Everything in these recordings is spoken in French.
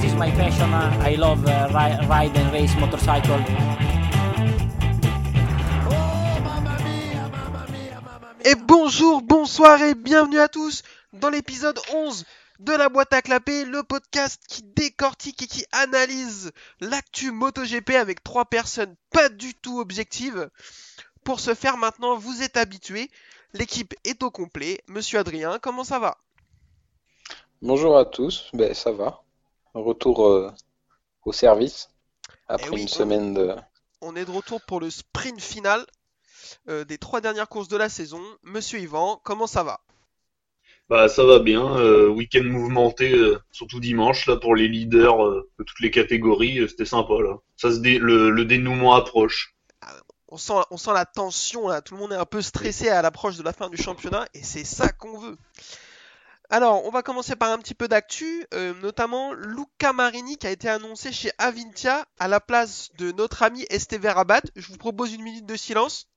this is my passion. I love uh, ri- ride and race motorcycle. Et bonjour, bonsoir et bienvenue à tous dans l'épisode 11 de la boîte à clapper, le podcast qui décortique et qui analyse l'actu MotoGP avec trois personnes pas du tout objectives. Pour ce faire maintenant, vous êtes habitués, l'équipe est au complet. Monsieur Adrien, comment ça va? Bonjour à tous, ben ça va. Retour euh, au service après Eh oui, une on- semaine de. On est de retour pour le sprint final euh, des trois dernières courses de la saison. Monsieur Yvan, comment ça va? Bah ça va bien, euh, week-end mouvementé, euh, surtout dimanche là pour les leaders euh, de toutes les catégories, euh, c'était sympa là. Ça se dé- le, le dénouement approche. on sent, on sent la tension là, tout le monde est un peu stressé à l'approche de la fin du championnat et c'est ça qu'on veut. Alors, on va commencer par un petit peu d'actu, euh, notamment Luca Marini qui a été annoncé chez Avintia à la place de notre ami Esteve Rabat. Je vous propose une minute de silence.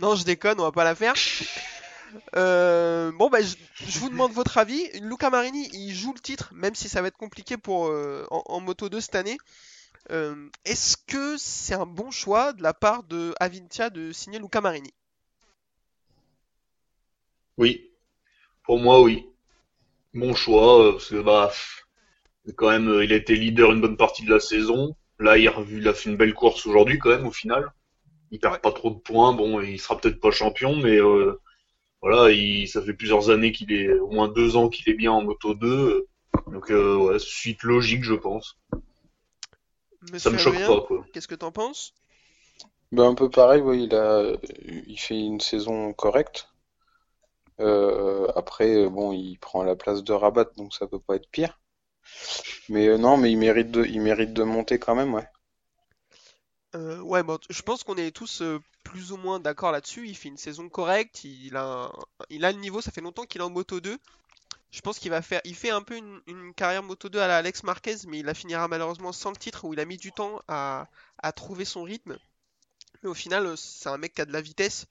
Non, je déconne, on va pas la faire. Euh, bon, bah, je, vous demande votre avis. Luca Marini, il joue le titre, même si ça va être compliqué pour euh, en, en Moto 2 cette année. Euh, Est-ce que c'est un bon choix de la part de Avintia de signer Luca Marini? Oui, pour moi oui. Bon choix, euh, parce que bah quand même euh, il a été leader une bonne partie de la saison. Là il a, revu- il a fait une belle course aujourd'hui quand même au final. Il perd Ouais. pas trop de points, bon il sera peut-être pas champion, mais euh, voilà, il, ça fait plusieurs années qu'il est, au moins deux ans qu'il est bien en moto 2. euh, Donc euh, ouais, suite logique je pense. Ça me choque Adrien, pas quoi. qu'est-ce que t'en penses? Ben, un peu pareil, oui, il a, il fait une saison correcte. Euh, après, euh, bon, il prend la place de Rabat, donc ça peut pas être pire. Mais euh, non, mais il mérite de, il mérite de monter quand même, ouais. Ouais, bon, je pense qu'on est tous plus ou moins d'accord là-dessus. Il fait une saison correcte, il a, il a le niveau, ça fait longtemps qu'il est en Moto 2. Je pense qu'il va faire, il fait un peu une, carrière Moto 2 à la Alex Marquez, mais il la finira malheureusement sans le titre où il a mis du temps à, à trouver son rythme. Mais au final, c'est un mec qui a de la vitesse.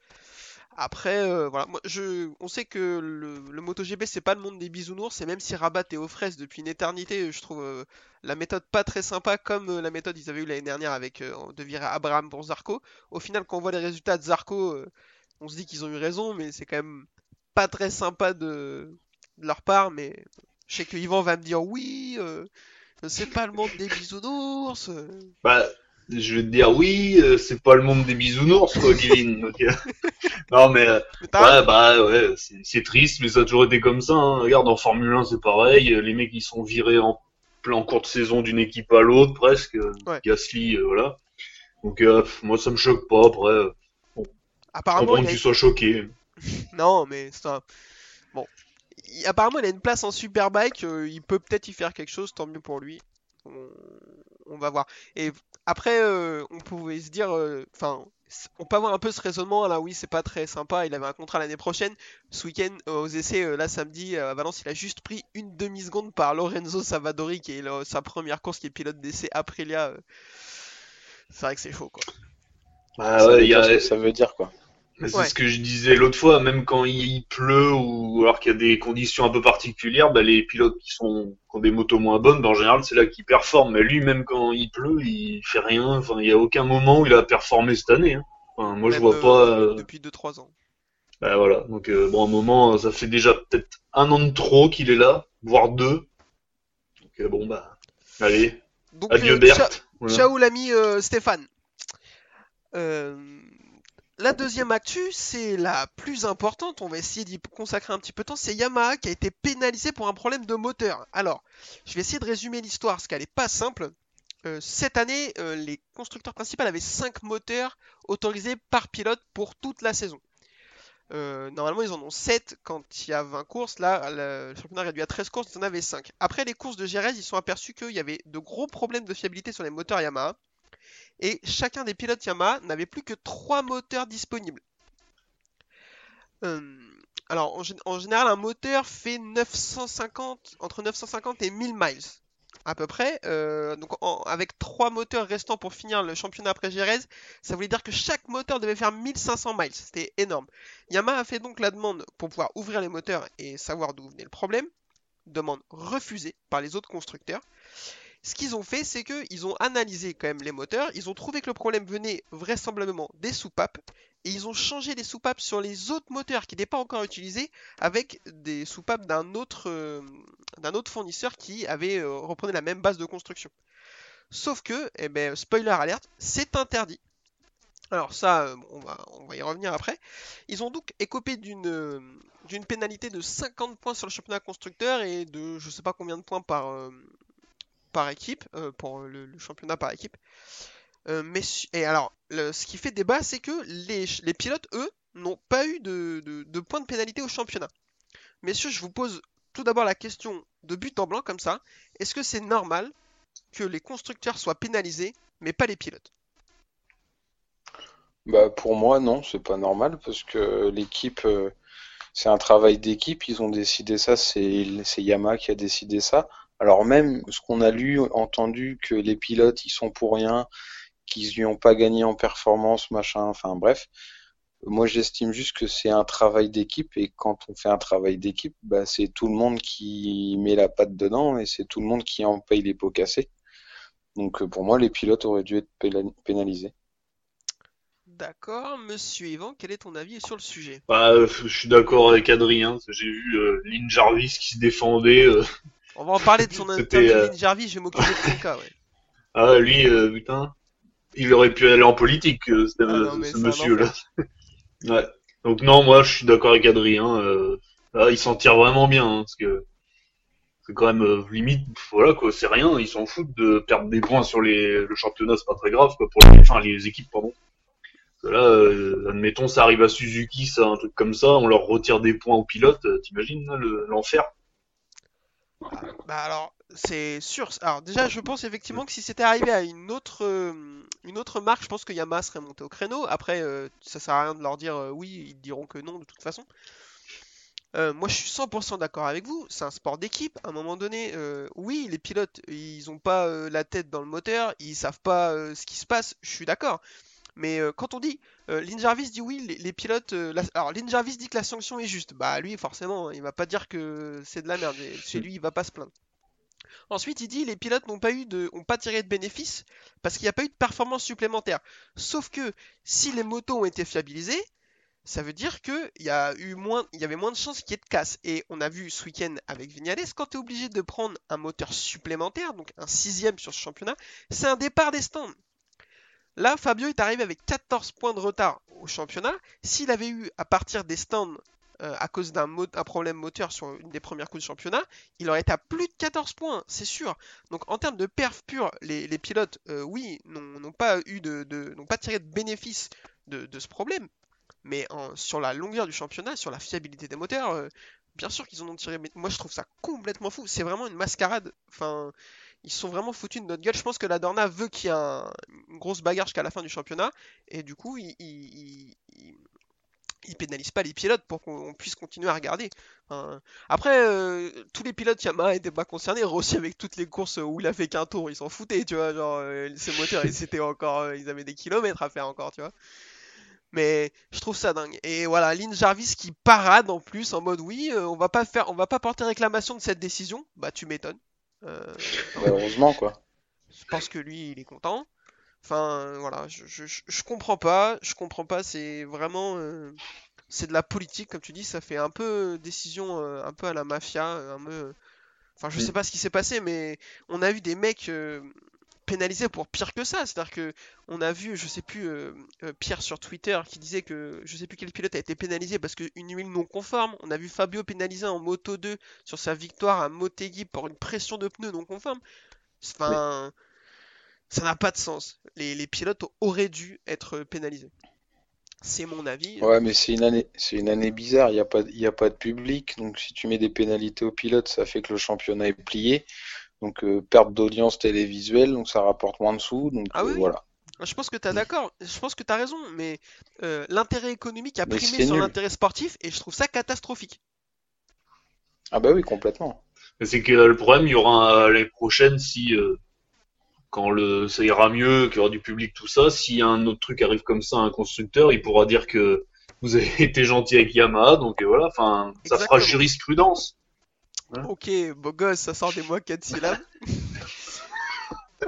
Après, euh, voilà, moi, je, on sait que le, le MotoGP c'est pas le monde des bisounours, et même si Rabat est aux fraises depuis une éternité, je trouve euh, la méthode pas très sympa, comme euh, la méthode qu'ils avaient eu l'année dernière avec de virer Abraham pour Zarco. Au final, quand on voit les résultats de Zarco, on se dit qu'ils ont eu raison, mais c'est quand même pas très sympa de, leur part. Mais je sais que Yvan va me dire oui, c'est pas le monde des bisounours. Bah, je vais te dire oui, euh, c'est pas le monde des bisounours quoi, Kevin. donc, euh, non mais euh, ouais, bah ouais, c'est triste, mais ça a toujours été comme ça. Hein. Regarde en Formule 1 c'est pareil, euh, les mecs ils sont virés en plein cours de saison d'une équipe à l'autre presque. euh, Ouais. Gasly, euh, voilà. Donc euh, moi ça me choque pas. Après, je apparemment, comprends que a tu sois choqué. Non, mais c'est un... Bon. Il- Apparemment, il a une place en Superbike. il peut peut-être y faire quelque chose, tant mieux pour lui. On, on va voir. Et après, euh, on pouvait se dire... euh, Enfin, on peut avoir un peu ce raisonnement. Là, oui, c'est pas très sympa. Il avait un contrat l'année prochaine. Ce week-end, euh, aux essais, euh, là, samedi, euh, à Valence, il a juste pris une demi-seconde par Lorenzo Savadori, qui est le- sa première course, qui est pilote d'essai Aprilia. euh. C'est vrai que c'est chaud, quoi. Bah Ça veut ouais, il y dire a, ce que ça veut dire, quoi? C'est Ouais. ce que je disais l'autre fois, même quand il pleut ou alors qu'il y a des conditions un peu particulières, bah, les pilotes qui sont qui ont des motos moins bonnes, bah, en général c'est là qu'ils performent. Mais lui, même quand il pleut, il fait rien. Enfin, il y a aucun moment où il a performé cette année. hein. Enfin, moi je Même, vois euh, pas. euh, Depuis 2-3 ans. bah, voilà. Donc euh, bon, à un moment, ça fait déjà peut-être un an de trop qu'il est là, voire deux. Donc bon bah, allez, Donc, adieu Berthe. Voilà. Ciao l'ami Stéphane. Euh, la deuxième actu, c'est la plus importante, on va essayer d'y consacrer un petit peu de temps, c'est Yamaha qui a été pénalisé pour un problème de moteur. Alors, je vais essayer de résumer l'histoire, parce qu'elle n'est pas simple. Euh, cette année, euh, les constructeurs principaux avaient 5 moteurs autorisés par pilote pour toute la saison. Euh, normalement, ils en ont 7 quand il y a 20 courses. Là, le championnat réduit à 13 courses, ils en avaient 5. Après les courses de Jerez, ils sont aperçus qu'il y avait de gros problèmes de fiabilité sur les moteurs Yamaha. Et chacun des pilotes Yamaha n'avait plus que 3 moteurs disponibles. Euh, alors, en, gé- en général, un moteur fait 950, entre 950 et 1000 miles à peu près. Euh, donc, avec 3 moteurs restants pour finir le championnat après Jerez, ça voulait dire que chaque moteur devait faire 1500 miles. C'était énorme. Yamaha a fait donc la demande pour pouvoir ouvrir les moteurs et savoir d'où venait le problème. demande refusée par les autres constructeurs. Ce qu'ils ont fait, c'est qu'ils ont analysé quand même les moteurs, ils ont trouvé que le problème venait vraisemblablement des soupapes, et ils ont changé les soupapes sur les autres moteurs qui n'étaient pas encore utilisés avec des soupapes d'un autre, euh, fournisseur qui avait euh, reprenait la même base de construction. Sauf que, eh ben, spoiler alerte, c'est interdit. Alors ça, euh, on, va, on y revenir après. Ils ont donc écopé d'une pénalité de 50 points sur le championnat constructeur et de je sais pas combien de points par, par équipe, euh, pour le, championnat par équipe. Euh, mais, et alors, ce qui fait débat, c'est que les, les pilotes, eux, n'ont pas eu de, de- de points de pénalité au championnat. Messieurs, je vous pose tout d'abord la question de but en blanc comme ça. Est-ce que c'est normal que les constructeurs soient pénalisés, mais pas les pilotes? Bah pour moi non, c'est pas normal parce que l'équipe euh, c'est un travail d'équipe, ils ont décidé ça, c'est Yamaha qui a décidé ça. Alors même ce qu'on a lu, entendu que les pilotes ils sont pour rien, qu'ils n'y ont pas gagné en performance, machin, enfin bref. Moi j'estime juste que c'est un travail d'équipe et quand on fait un travail d'équipe, bah c'est tout le monde qui met la patte dedans et c'est tout le monde qui en paye les pots cassés. Donc euh, pour moi les pilotes auraient dû être pénal- pénalisés. D'accord, monsieur Yvan, quel est ton avis sur le sujet? Bah, euh, je suis d'accord avec Adrien. J'ai vu euh, Lynn Jarvis qui se défendait. euh, On va en parler de son interview euh, Jarvis, je vais m'occuper de ton cas, ouais. Ah, lui, euh, putain, il aurait pu aller en politique, euh, ce, Ah non, ce monsieur-là. Ouais. Donc non, moi, je suis d'accord avec Adrien. Là, il s'en tire vraiment bien, hein, parce que c'est quand même euh, limite, voilà quoi, c'est rien. Ils s'en foutent de perdre des points sur les, le championnat, c'est pas très grave, quoi, pour les, enfin, les équipes, pardon. Parce que Là, euh, admettons, ça arrive à Suzuki, ça, un truc comme ça, on leur retire des points aux pilotes, euh, t'imagines là, Bah alors, c'est sûr. Alors déjà, je pense effectivement que si c'était arrivé à une autre, euh, une autre marque, je pense que Yamaha serait monté au créneau. Après, euh, ça sert à rien de leur dire euh, oui, ils diront que non de toute façon. Moi, je suis 100% d'accord avec vous. C'est un sport d'équipe. À un moment donné, oui, les pilotes, ils ont pas la tête dans le moteur, ils savent pas ce qui se passe. Je suis d'accord. Mais euh, quand on dit, euh, Lynn Jarvis dit oui, les, pilotes. euh, Alors, Lynn Jarvis dit que la sanction est juste. Bah, lui, forcément, il va pas dire que c'est de la merde. Chez lui, il va pas se plaindre. Ensuite, il dit les pilotes n'ont pas eu de, pas tiré de bénéfices parce qu'il n'y a pas eu de performance supplémentaire. Sauf que si les motos ont été fiabilisées, ça veut dire que il y moins, y avait moins de chances qu'il y ait de casse. Et on a vu ce week-end avec Vignales, quand tu es obligé de prendre un moteur supplémentaire, donc un sixième sur ce championnat, c'est un départ des stands. Là, Fabio est arrivé avec 14 points de retard au championnat. S'il avait eu à partir des stands euh, à cause d'un problème moteur sur une des premières coups de championnat, il aurait été à plus de 14 points, c'est sûr. Donc en termes de perf pur, les, pilotes, euh, oui, n'ont pas eu de, de- pas tiré de bénéfice de, ce problème. Mais sur la longueur du championnat, sur la fiabilité des moteurs, euh, bien sûr qu'ils en ont tiré. Mais moi, je trouve ça complètement fou. C'est vraiment une mascarade. Enfin, ils sont vraiment foutus de notre gueule. Je pense que la Dorna veut qu'il y ait un- une grosse bagarre jusqu'à la fin du championnat. Et du coup, ils, pénalisent pas les pilotes pour qu'on puisse continuer à regarder. Après, euh, tous les pilotes Yamaha étaient pas concernés. Rossi avec toutes les courses où il a fait qu'un tour, ils s'en foutaient, tu vois. Genre, euh, ces moteurs, ils étaient encore, euh, ils avaient des kilomètres à faire encore, tu vois. Mais je trouve ça dingue. Et voilà, Lynn Jarvis qui parade en plus en mode oui, on va pas faire, on va pas porter réclamation de cette décision. Bah tu m'étonnes. Euh, heureusement quoi. je pense que lui, il est content. Enfin, voilà, je, je, je- comprends pas, je comprends pas, c'est vraiment, euh, c'est de la politique, comme tu dis, ça fait un peu décision, euh, un peu à la mafia, un peu, enfin, je Mm. sais pas ce qui s'est passé, mais on a vu des mecs pénalisés pour pire que ça, c'est-à-dire que on a vu, je sais plus, euh, euh, Pierre sur Twitter qui disait que je sais plus quel pilote a été pénalisé parce qu'une huile non conforme, on a vu Fabio pénalisé en Moto 2 sur sa victoire à Motegi pour une pression de pneus non conforme. Enfin, ça n'a pas de sens. Les, pilotes auraient dû être pénalisés. C'est mon avis. Ouais, mais c'est une année, bizarre. Il n'y a pas de public. Donc, si tu mets des pénalités aux pilotes, ça fait que le championnat est plié. Donc, euh, perte d'audience télévisuelle. Donc, ça rapporte moins de sous. Donc, Ah euh, oui, voilà. Je pense que tu as d'accord, je pense que tu as raison, mais euh, l'intérêt économique a Mais primé sur l'intérêt sportif et je trouve ça catastrophique. Ah, bah oui, complètement. Mais c'est que le problème, il y aura l'année prochaine si euh, quand le ça ira mieux, qu'il y aura du public, tout ça, si un autre truc arrive comme ça à un constructeur, il pourra dire que vous avez été gentil avec Yamaha, donc voilà, enfin, ça fera Exactement. Jurisprudence. Ok, beau gosse, ça sort des mots 4 syllabes.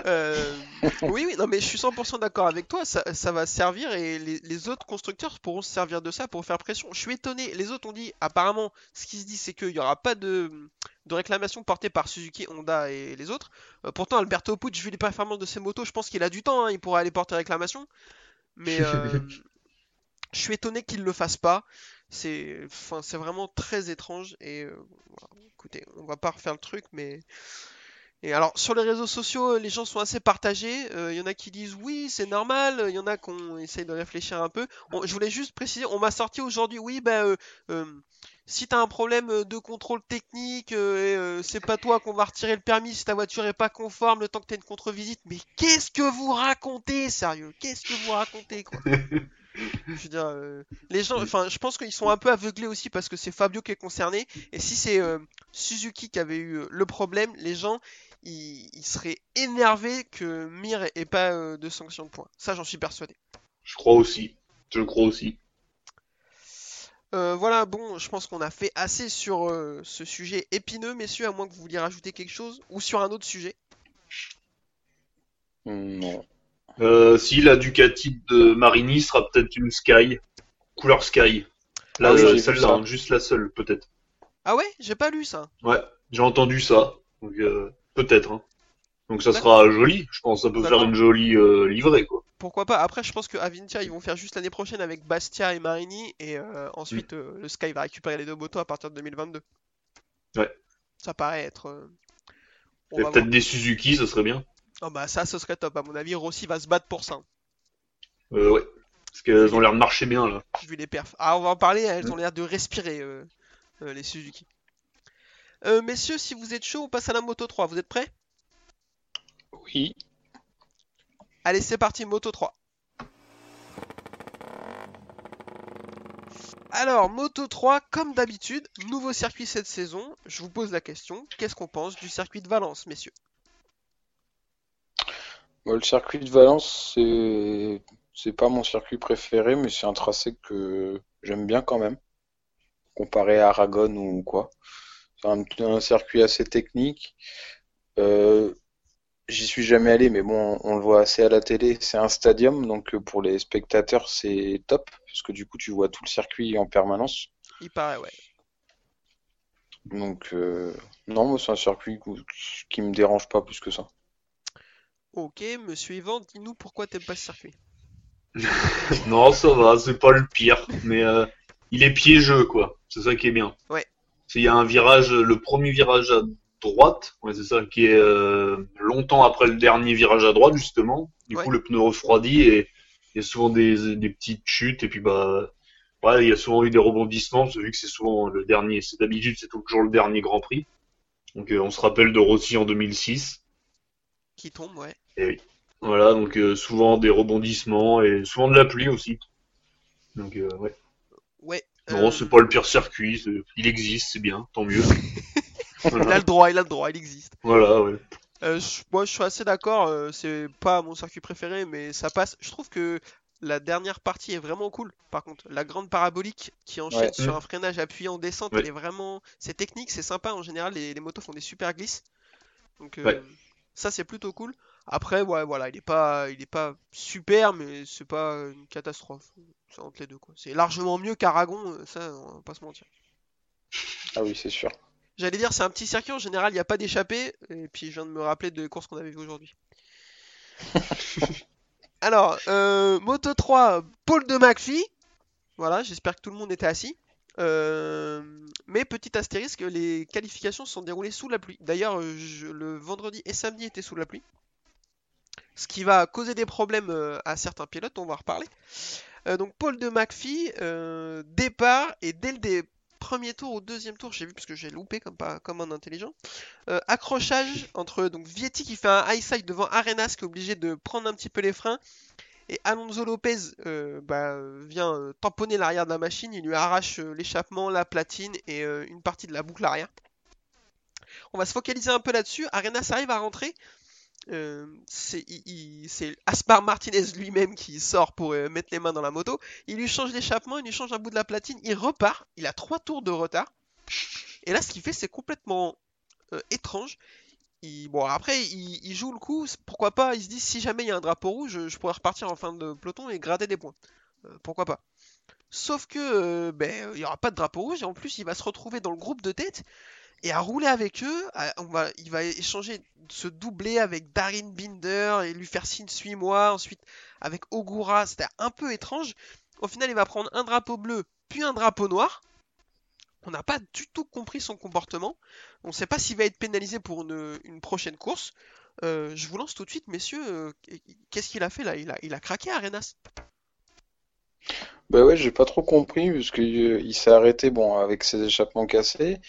Euh, oui, oui, non, mais je suis 100% d'accord avec toi, ça, ça va servir et les, les autres constructeurs pourront se servir de ça pour faire pression. Je suis étonné, les autres ont dit, apparemment, ce qui se dit, c'est qu'il n'y aura pas de, de réclamation portée par Suzuki, Honda et les autres. Euh, pourtant, Alberto Pucci, vu les performances de ses motos, je pense qu'il a du temps, hein, il pourrait aller porter réclamation. Mais euh, je suis étonné qu'il le fasse pas. C'est, enfin, vraiment très étrange et euh, écoutez, on va pas refaire le truc, mais et alors, sur les réseaux sociaux, les gens sont assez partagés. Il y en a qui disent oui, c'est normal. Il y en a qui essaye de réfléchir un peu. Je voulais juste préciser, on m'a sorti aujourd'hui, oui, ben, euh, euh, si t'as un problème euh, de contrôle technique, euh, euh, c'est pas toi qu'on va retirer le permis si ta voiture est pas conforme le temps que t'as une contre-visite. Mais qu'est-ce que vous racontez, sérieux? Qu'est-ce que vous racontez, quoi? Je veux dire, euh, les gens, enfin, je pense qu'ils sont un peu aveuglés aussi parce que c'est Fabio qui est concerné. Et si c'est euh, Suzuki qui avait eu euh, le problème, les gens, ils, ils seraient énervés que Mir ait pas euh, de sanction de points. Ça, j'en suis persuadé. Je crois aussi. Je crois aussi. Euh, voilà, bon, je pense qu'on a fait assez sur euh, ce sujet épineux, messieurs, à moins que vous vouliez rajouter quelque chose, ou sur un autre sujet. Non. Euh, si la Ducati de Marini sera peut-être une Sky, couleur Sky. La, Ah oui, vu celle-là, ça. hein, juste la seule, peut-être. Ah ouais, j'ai pas lu ça. Ouais, j'ai entendu ça. Donc, euh, peut-être. Hein. Donc ça D'accord. sera joli. Je pense que ça peut faire D'accord. une jolie euh, livrée, quoi. Pourquoi pas? Après, je pense que Avintia, ils vont faire juste l'année prochaine avec Bastia et Marini, et euh, ensuite euh, le Sky va récupérer les deux motos à partir de 2022. Ouais. Ça paraît être. euh, peut-être voir. des Suzuki, ça serait bien. Oh bah ça, ce serait top. À mon avis, Rossi va se battre pour ça. Euh, ouais. Parce qu'elles ont l'air de marcher bien, là. vu les perfs. Ah, on va en parler, elles ont l'air de respirer, euh, euh, les Suzuki. Euh, messieurs, si vous êtes chaud, on passe à la Moto 3. Vous êtes prêts? Oui. Allez, c'est parti, Moto 3. Alors, Moto 3, comme d'habitude, nouveau circuit cette saison. Je vous pose la question, qu'est-ce qu'on pense du circuit de Valence, messieurs? Bon, le circuit de Valence, c'est c'est pas mon circuit préféré, mais c'est un tracé que j'aime bien quand même, comparé à Aragon ou quoi. C'est un, un circuit assez technique. Euh, j'y suis jamais allé, mais bon, on le voit assez à la télé. C'est un stadium, donc euh, pour les spectateurs, c'est top, parce que du coup, tu vois tout le circuit en permanence. Il paraît, ouais. Donc, euh, non, moi, c'est un circuit qui qui me dérange pas plus que ça. Ok, monsieur Yvan, dis-nous pourquoi t'aimes pas ce circuit. Non, ça va, c'est pas le pire, mais euh, il est piégeux, quoi. C'est ça qui est bien. Ouais. Il y a un virage, le premier virage à droite, ouais, c'est ça, qui est euh, longtemps après le dernier virage à droite, justement. Du Ouais. coup, le pneu refroidit et il y a souvent des, des petites chutes, et puis bah, ouais, il y a souvent eu des rebondissements, vu que c'est souvent le dernier, c'est d'habitude, c'est toujours le dernier Grand Prix. Donc, euh, on se rappelle de Rossi en 2006. Qui tombe, ouais. Voilà, donc euh, souvent des rebondissements et souvent de la pluie aussi. Donc, euh, ouais. Ouais. Non, euh, c'est pas le pire circuit, il existe, c'est bien, tant mieux. Il a le droit, il a le droit, il existe. Voilà, ouais. Je- moi, je suis assez d'accord. c'est pas mon circuit préféré, mais ça passe. Je trouve que la dernière partie est vraiment cool. Par contre, la grande parabolique qui enchaîne Ouais. sur un freinage appuyé en descente, Ouais. elle est vraiment. C'est technique, c'est sympa. En général, les, les motos font des super glisses. Donc, euh, Ouais. Ça, c'est plutôt cool. Après, ouais, voilà, il est pas, il est pas super, mais c'est pas une catastrophe. C'est entre les deux, quoi. C'est largement mieux qu'Aragon, euh, ça, on va pas se mentir. Ah oui, c'est sûr. J'allais dire, c'est un petit circuit, en général, il n'y a pas d'échappée. Et puis, je viens de me rappeler de courses qu'on avait vues aujourd'hui. Alors, euh, Moto 3, Paul de McPhee. Voilà, j'espère que tout le monde était assis. Euh, mais petit astérisque, les qualifications sont déroulées sous la pluie. D'ailleurs, euh, le vendredi et samedi étaient sous la pluie. Ce qui va causer des problèmes euh, à certains pilotes, on va en reparler. Donc Paul de McPhee, départ, et dès le premier tour ou deuxième tour, j'ai vu parce que j'ai loupé comme, pas, comme un intelligent, accrochage entre donc Vietti qui fait un high side devant Arenas qui est obligé de prendre un petit peu les freins, et Alonso Lopez euh, bah, vient euh, tamponner l'arrière de la machine, il lui arrache euh, l'échappement, la platine et une partie de la boucle arrière. On va se focaliser un peu là-dessus. Arenas arrive à rentrer. C'est Aspar Martinez lui-même qui sort pour mettre les mains dans la moto. Il lui change l'échappement, il lui change un bout de la platine, il repart. Il a trois tours de retard. Et là, ce qu'il fait, c'est complètement étrange. Bon, après, il, joue le coup, pourquoi pas, il se dit si jamais il y a un drapeau rouge, je, pourrais repartir en fin de peloton et gratter des points. Euh, pourquoi pas. Sauf que, euh, ben, il y aura pas de drapeau rouge, et en plus, il va se retrouver dans le groupe de tête, et à rouler avec eux, il va échanger, se doubler avec Darin Binder, et lui faire signe suis-moi, ensuite avec Ogura, c'était un peu étrange. Au final, il va prendre un drapeau bleu, puis un drapeau noir. On n'a pas du tout compris son comportement. On ne sait pas s'il va être pénalisé pour une, une prochaine course. Euh, je vous lance tout de suite, messieurs. euh, Qu'est-ce qu'il a fait là? Il a, il a craqué Arenas. Bah ouais, j'ai pas trop compris parce que euh, il s'est arrêté bon avec ses échappements cassés.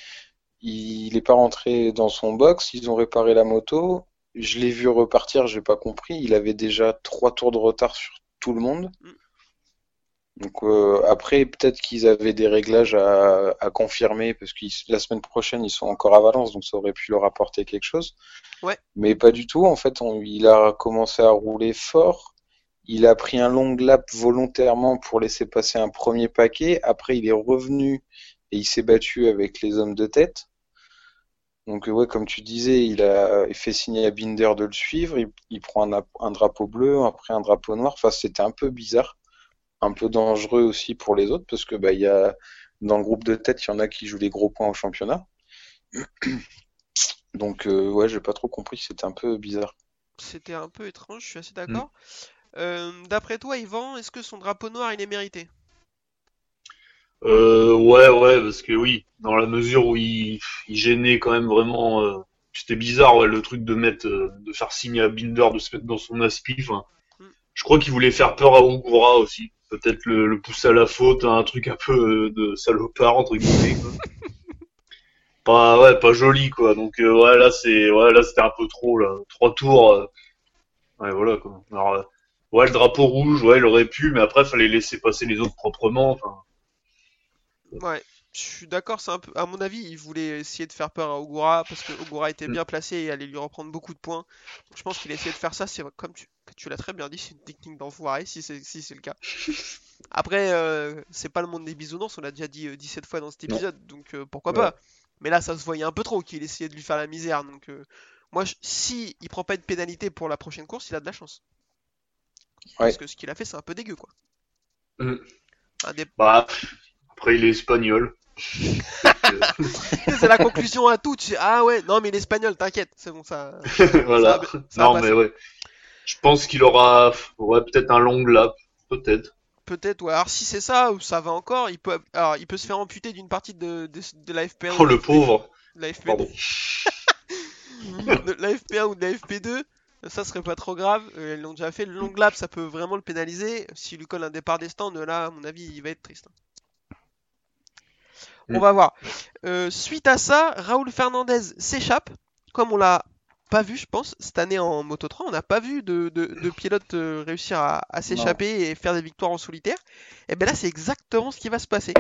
Il est pas rentré dans son box, ils ont réparé la moto. Je l'ai vu repartir, j'ai pas compris. Il avait déjà trois tours de retard sur tout le monde. Mm. Donc euh, après, peut-être qu'ils avaient des réglages à, à confirmer parce que la semaine prochaine ils sont encore à Valence, donc ça aurait pu leur apporter quelque chose. Ouais. Mais pas du tout. En fait, on- il a commencé à rouler fort. Il a pris un long lap volontairement pour laisser passer un premier paquet. Après, il est revenu et il s'est battu avec les hommes de tête. Donc, ouais, comme tu disais, il a fait signer à Binder de le suivre. Il, il prend un, un drapeau bleu, après un drapeau noir. Enfin, c'était un peu bizarre, un peu dangereux aussi pour les autres parce que bah, il y a dans le groupe de tête, il y en a qui jouent les gros points au championnat. Donc, euh, ouais, j'ai pas trop compris. C'était un peu bizarre. C'était un peu étrange, je suis assez d'accord. Euh, D'après toi, Yvan, est-ce que son drapeau noir il est mérité? Euh, ouais, ouais, parce que oui, dans la mesure où il, il gênait quand même vraiment, euh, c'était bizarre, ouais, le truc de mettre, euh, de faire signer à Binder, de se mettre dans son aspi. Enfin, Mm. je crois qu'il voulait faire peur à Ogura aussi. Peut-être le, le pousser à la faute, un truc un peu euh, de salopard entre guillemets. Quoi. pas, ouais, pas joli quoi. Donc euh, ouais, là c'est, ouais, là c'était un peu trop là. Trois tours. euh, Ouais, voilà quoi. Alors, euh, ouais, le drapeau rouge, ouais, il aurait pu, mais après fallait laisser passer les autres proprement. Enfin, Ouais, je suis d'accord, c'est un peu. À mon avis, il voulait essayer de faire peur à Ogura parce que Ogura était Mm. bien placé et allait lui reprendre beaucoup de points. Donc, je pense qu'il a essayé de faire ça. C'est comme tu, tu l'as très bien dit, c'est une technique d'enfoiré si c'est si le cas. Après, euh, c'est pas le monde des bisounours, on l'a déjà dit euh, 17 fois dans cet Non. épisode, donc euh, pourquoi Ouais. pas. Mais là, ça se voyait un peu trop qu'il essayait de lui faire la misère. Donc, euh, moi, je- si il prend pas de pénalité pour la prochaine course, il a de la chance. Parce que ce qu'il a fait, c'est un peu dégueu, quoi. Mm. Un des- bah, après il est espagnol. C'est la conclusion à tout. Tu sais, ah ouais, non, mais il est espagnol, t'inquiète, c'est bon, ça. euh, voilà. Ça va- ça va non, mais ouais. Je pense qu'il aura, ouais, peut-être un long lap, peut-être. Peut-être, ouais. Alors si c'est ça, ça va encore. Il peut, alors, il peut se faire amputer d'une partie de, de, de la FP1 Oh ou le la FP2, pauvre. la FP2, Pardon. de la FP1 ou de la FP2. Ça serait pas trop grave. Euh, ils l'ont déjà fait. Le long lap, ça peut vraiment le pénaliser. S'il lui colle un départ des stands, là, à mon avis, il va être triste. On Mm. va voir. Euh, suite à ça, Raoul Fernandez s'échappe, comme on l'a pas vu, je pense, cette année en Moto 3. On n'a pas vu de, de, de pilote euh, réussir à, à s'échapper et faire des victoires en solitaire. Et bien là, c'est exactement ce qui va se passer.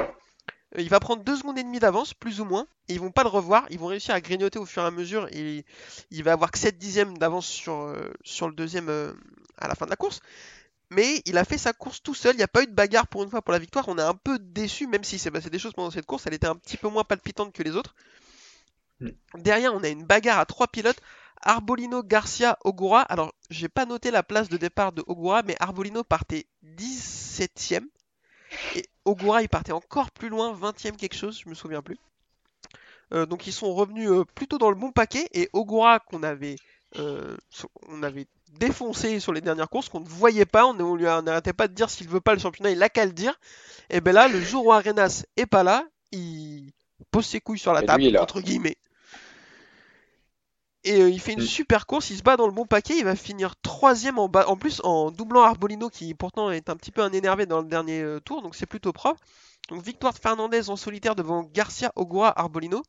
Euh, Il va prendre deux secondes et demie d'avance, plus ou moins, et ils vont pas le revoir. Ils vont réussir à grignoter au fur et à mesure. Et il va avoir que 7 dixièmes d'avance sur, euh, sur le deuxième euh, à la fin de la course. Mais il a fait sa course tout seul, il n'y a pas eu de bagarre pour une fois pour la victoire. On est un peu déçu, même si s'est passé des choses pendant cette course, elle était un petit peu moins palpitante que les autres. Mm. Derrière, on a une bagarre à trois pilotes. Arbolino, Garcia, Ogura. Alors, j'ai pas noté la place de départ de Ogura, mais Arbolino partait 17ème. Et Ogura, il partait encore plus loin, 20ème quelque chose, je me souviens plus. Euh, donc ils sont revenus euh, plutôt dans le bon paquet. Et Ogura, qu'on avait, euh, on avait défoncé sur les dernières courses, qu'on ne voyait pas, on, n'arrêtait pas de dire s'il veut pas le championnat, il a qu'à le dire. Et ben là, le jour où Arenas est pas là, il pose ses couilles sur la table, entre guillemets. Et euh, il fait une Mm. super course, il se bat dans le bon paquet, il va finir troisième en, bas, en plus en doublant Arbolino qui pourtant est un petit peu un énervé dans le dernier euh, tour, donc c'est plutôt propre. Donc victoire de Fernandez en solitaire devant Garcia, Ogura, Arbolino.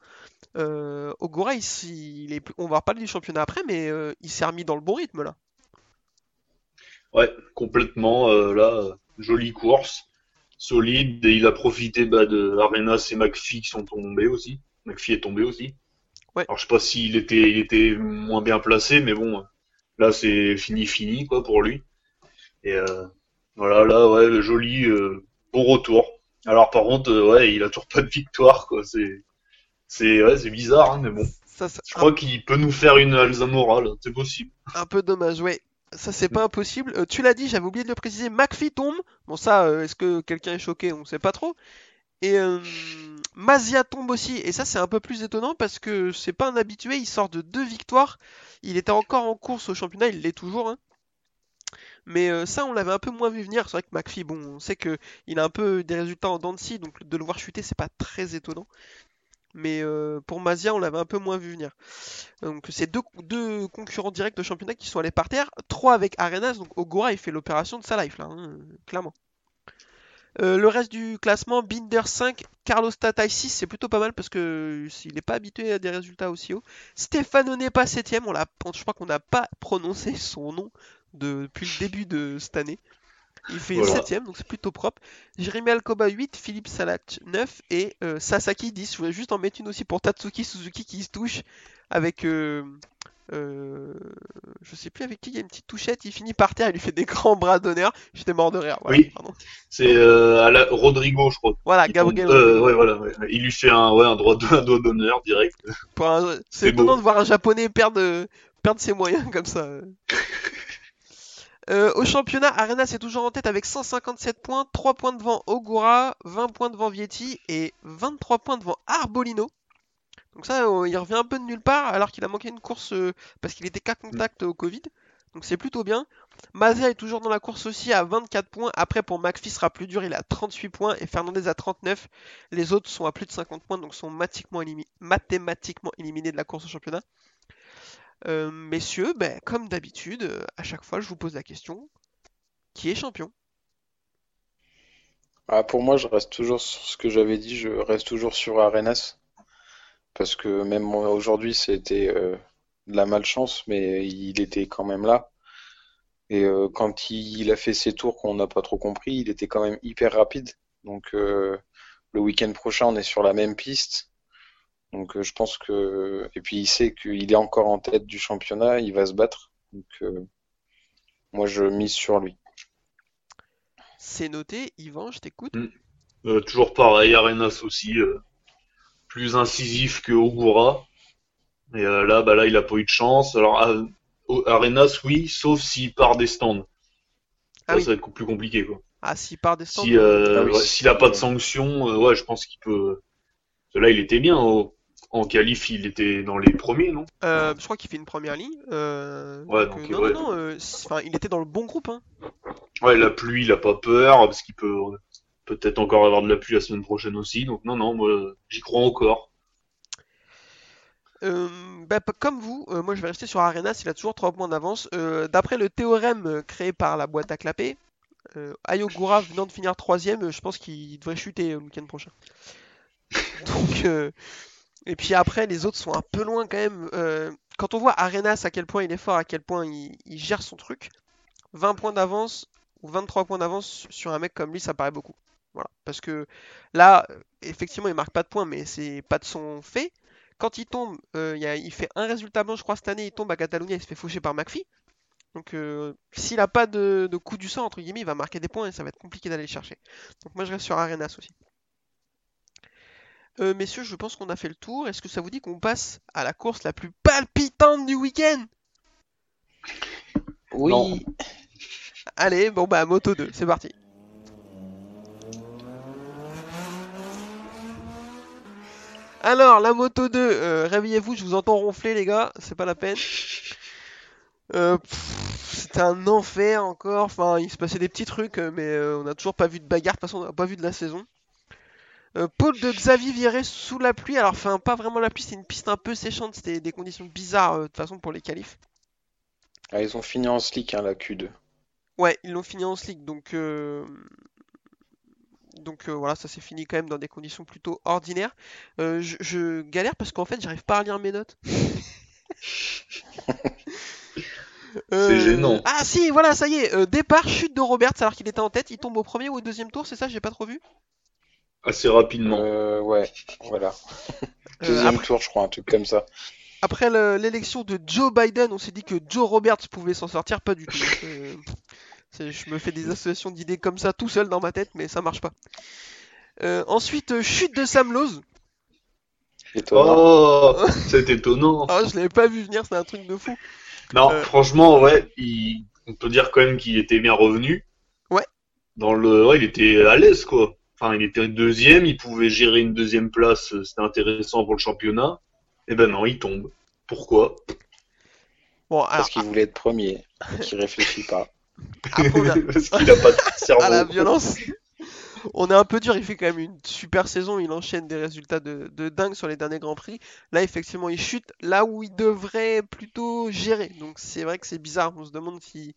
Euh, Ogura, il, s- il est, plus- on va reparler du championnat après, mais euh, il s'est remis dans le bon rythme là. Ouais, complètement. là, jolie course, solide. Et il a profité bah, de Arenas et McPhee qui sont tombés aussi. McPhee est tombé aussi. Ouais. Alors je sais pas s'il était, il était moins bien placé, mais bon, là c'est fini, fini quoi pour lui. Et euh, voilà, là ouais, joli, euh, bon retour. Alors par contre, euh, ouais, il a toujours pas de victoire quoi. C'est, C'est ouais, c'est bizarre, hein, mais bon. Ça, Je crois qu'il peut nous faire une Alzamora, là. C'est possible. un, peu dommage, ouais. Ça, c'est pas impossible. Euh, tu l'as dit, j'avais oublié de le préciser. McPhee tombe. Bon, ça, est-ce que quelqu'un est choqué? On sait pas trop. Et euh, Mazia tombe aussi. Et ça, c'est un peu plus étonnant parce que c'est pas un habitué. Il sort de deux victoires. Il était encore en course au championnat. Il l'est toujours. hein. Mais euh, ça, on l'avait un peu moins vu venir. C'est vrai que McPhee, bon, on sait que il a un peu des résultats en dents de scie, donc de le voir chuter, c'est pas très étonnant. Mais euh, pour Mazia, on l'avait un peu moins vu venir. Donc c'est deux, concurrents directs de championnat qui sont allés par terre. Trois avec Arenas, donc Ogura, il fait l'opération de sa life là, hein, clairement. Euh, le reste du classement, Binder 5, Carlos Tatai 6, c'est plutôt pas mal parce que s'il n'est pas habitué à des résultats aussi hauts. Stefano n'est pas 7 on l'a, je crois qu'on n'a pas prononcé son nom de- depuis le début de cette année. Il fait Voilà. 7ème, donc c'est plutôt propre. Jérémy Alcoba 8, Philippe Salak 9 et euh, Sasaki 10. Je voulais juste en mettre une aussi pour Tatsuki Suzuki qui se touche avec. euh, euh, je sais plus avec qui, il y a une petite touchette, il finit par terre, il lui fait des grands bras d'honneur. J'étais mort de rire. Voilà, Oui. C'est euh, la- Rodrigo, je crois. Voilà, Gabriel. Euh, ouais, voilà. ouais. Il lui fait un, ouais, un droit d'honneur direct. Un- C'est C'est étonnant beau. de voir un japonais perdre, perdre ses moyens comme ça. Euh, au championnat, Arena c'est toujours en tête avec 157 points, 3 points devant Ogura, 20 points devant Vietti et 23 points devant Arbolino. Donc ça, euh, il revient un peu de nulle part alors qu'il a manqué une course euh, parce qu'il était cas contact au Covid. Donc c'est plutôt bien. Mazia est toujours dans la course aussi à 24 points. Après pour McPhee sera plus dur, il à 38 points et Fernandez à 39. Les autres sont à plus de 50 points donc sont mathématiquement, élimi- mathématiquement éliminés de la course au championnat. Euh, messieurs, ben, comme d'habitude, à chaque fois je vous pose la question qui est champion? Ah, pour moi, je reste toujours sur ce que j'avais dit, je reste toujours sur Arenas. Parce que même aujourd'hui, c'était euh, de la malchance, mais il était quand même là. Et euh, quand il, il a fait ses tours qu'on n'a pas trop compris, il était quand même hyper rapide. Donc euh, le week-end prochain, on est sur la même piste. Donc euh, je pense que... Et puis il sait qu'il est encore en tête du championnat, il va se battre. Donc euh, moi, je mise sur lui. C'est noté, Yvan, je t'écoute. Euh, toujours pareil, Arenas aussi, euh, plus incisif que Ogura. Et euh, là, bah là, il a pas eu de chance. Alors, à- Arenas, oui, sauf s'il part des stands. Ah Ça, oui. ça va être plus compliqué, quoi. Ah, s'il part des stands, Si, euh, Ah oui, ouais, si- s'il a pas de sanction, euh, ouais, je pense qu'il peut. Là, il était bien au- en qualif, il était dans les premiers, non? Euh, je crois qu'il fait une première ligne. euh, Ouais, donc, euh, non, ouais. non, non, euh, il était dans le bon groupe. Hein. Ouais, la pluie, il a pas peur parce qu'il peut peut-être encore avoir de la pluie la semaine prochaine aussi. Donc non, non, moi, j'y crois encore. Euh, bah, comme vous, euh, moi je vais rester sur Arenas, il a toujours 3 points d'avance. Euh, D'après le théorème créé par la boîte à clapper, Ayogura venant de finir 3 je pense qu'il devrait chuter le week-end prochain. Donc, et puis après, les autres sont un peu loin quand même. Quand on voit Arenas à quel point il est fort, à quel point il, il gère son truc, 20 points d'avance ou 23 points d'avance sur un mec comme lui, ça paraît beaucoup. Voilà. Parce que là, effectivement, il marque pas de points, mais c'est pas de son fait. Quand il tombe, euh, il, y a- il fait un résultat blanc, je crois, cette année, il tombe à Catalunya, il se fait faucher par McPhee. Donc, euh, s'il a pas de, de coup du sang, entre guillemets, il va marquer des points et ça va être compliqué d'aller le chercher. Donc, moi, je reste sur Arenas aussi. Euh, messieurs, je pense qu'on a fait le tour. Est-ce que ça vous dit qu'on passe à la course la plus palpitante du week-end? Oui. Non. Allez, bon bah, Moto 2, c'est parti. Alors, la Moto 2, euh, réveillez-vous, je vous entends ronfler, les gars, c'est pas la peine. Euh, C'était un enfer encore, enfin, il se passait des petits trucs, euh, mais euh, on n'a toujours pas vu de bagarre, de toute façon, on n'a pas vu de la saison. Paul de Xavier viré sous la pluie, alors, enfin, pas vraiment la pluie, c'est une piste un peu séchante, c'était des conditions bizarres, de toute façon, pour les qualifs. Ah, ils ont fini en slick, hein, la Q2. Ouais, ils l'ont fini en slick, donc euh, donc euh, voilà, ça s'est fini quand même dans des conditions plutôt ordinaires. Euh, je, je galère parce qu'en fait, j'arrive pas à lire mes notes. C'est gênant. Ah si, voilà, ça y est. euh, départ, chute de Roberts alors qu'il était en tête. Il tombe au premier ou au deuxième tour, c'est ça J'ai pas trop vu. Assez rapidement. Euh, ouais, voilà. Euh, Deuxième après, tour, je crois, un truc comme ça. après le- l'élection de Joe Biden, on s'est dit que Joe Roberts pouvait s'en sortir, pas du tout. Je me fais des associations d'idées comme ça tout seul dans ma tête, mais ça marche pas. Euh, ensuite, euh, chute de Sam Lowe. Oh, c'est étonnant. Ah, je l'avais pas vu venir, c'est un truc de fou. Non, Euh. franchement, ouais, il... on peut dire quand même qu'il était bien revenu. Ouais. Dans le, ouais, il était à l'aise, quoi. Enfin, il était deuxième, il pouvait gérer une deuxième place, c'était intéressant pour le championnat. Et ben non, il tombe. Pourquoi? Bon, alors, Parce qu'il voulait être premier, et qu'il réfléchit pas. Après, on a- Parce qu'il a pas de cerveau. à la violence. On est un peu dur, il fait quand même une super saison, il enchaîne des résultats de, de dingue sur les derniers Grands Prix. Là, effectivement, il chute là où il devrait plutôt gérer. Donc c'est vrai que c'est bizarre, on se demande s'il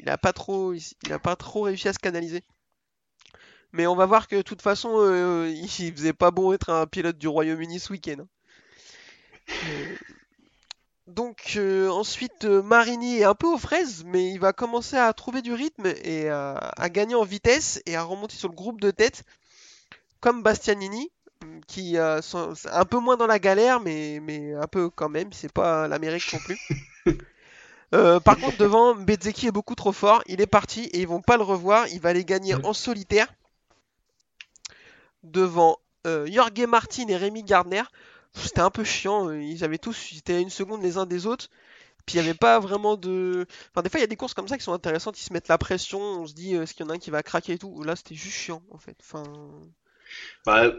il a pas trop, il a pas trop réussi à se canaliser. Mais on va voir que de toute façon, euh, il faisait pas bon être un pilote du Royaume-Uni ce week-end. hein. Euh, Donc euh, ensuite euh, Marini est un peu aux fraises, mais il va commencer à trouver du rythme et à, à gagner en vitesse et à remonter sur le groupe de tête, comme Bastianini, qui euh, sont- un peu moins dans la galère, mais, mais un peu quand même, c'est pas l'Amérique non plus. Euh, par contre, devant, Bezzecchi est beaucoup trop fort, il est parti et ils vont pas le revoir, il va aller gagner en solitaire devant Jorge Martin et Rémi Gardner. C'était un peu chiant, euh, ils avaient tous, ils étaient à une seconde les uns des autres. Puis il n'y avait pas vraiment de. Enfin, des fois, il y a des courses comme ça qui sont intéressantes, ils se mettent la pression, on se dit, euh, est-ce qu'il y en a un qui va craquer et tout. Là, c'était juste chiant, en fait. Enfin. Bah,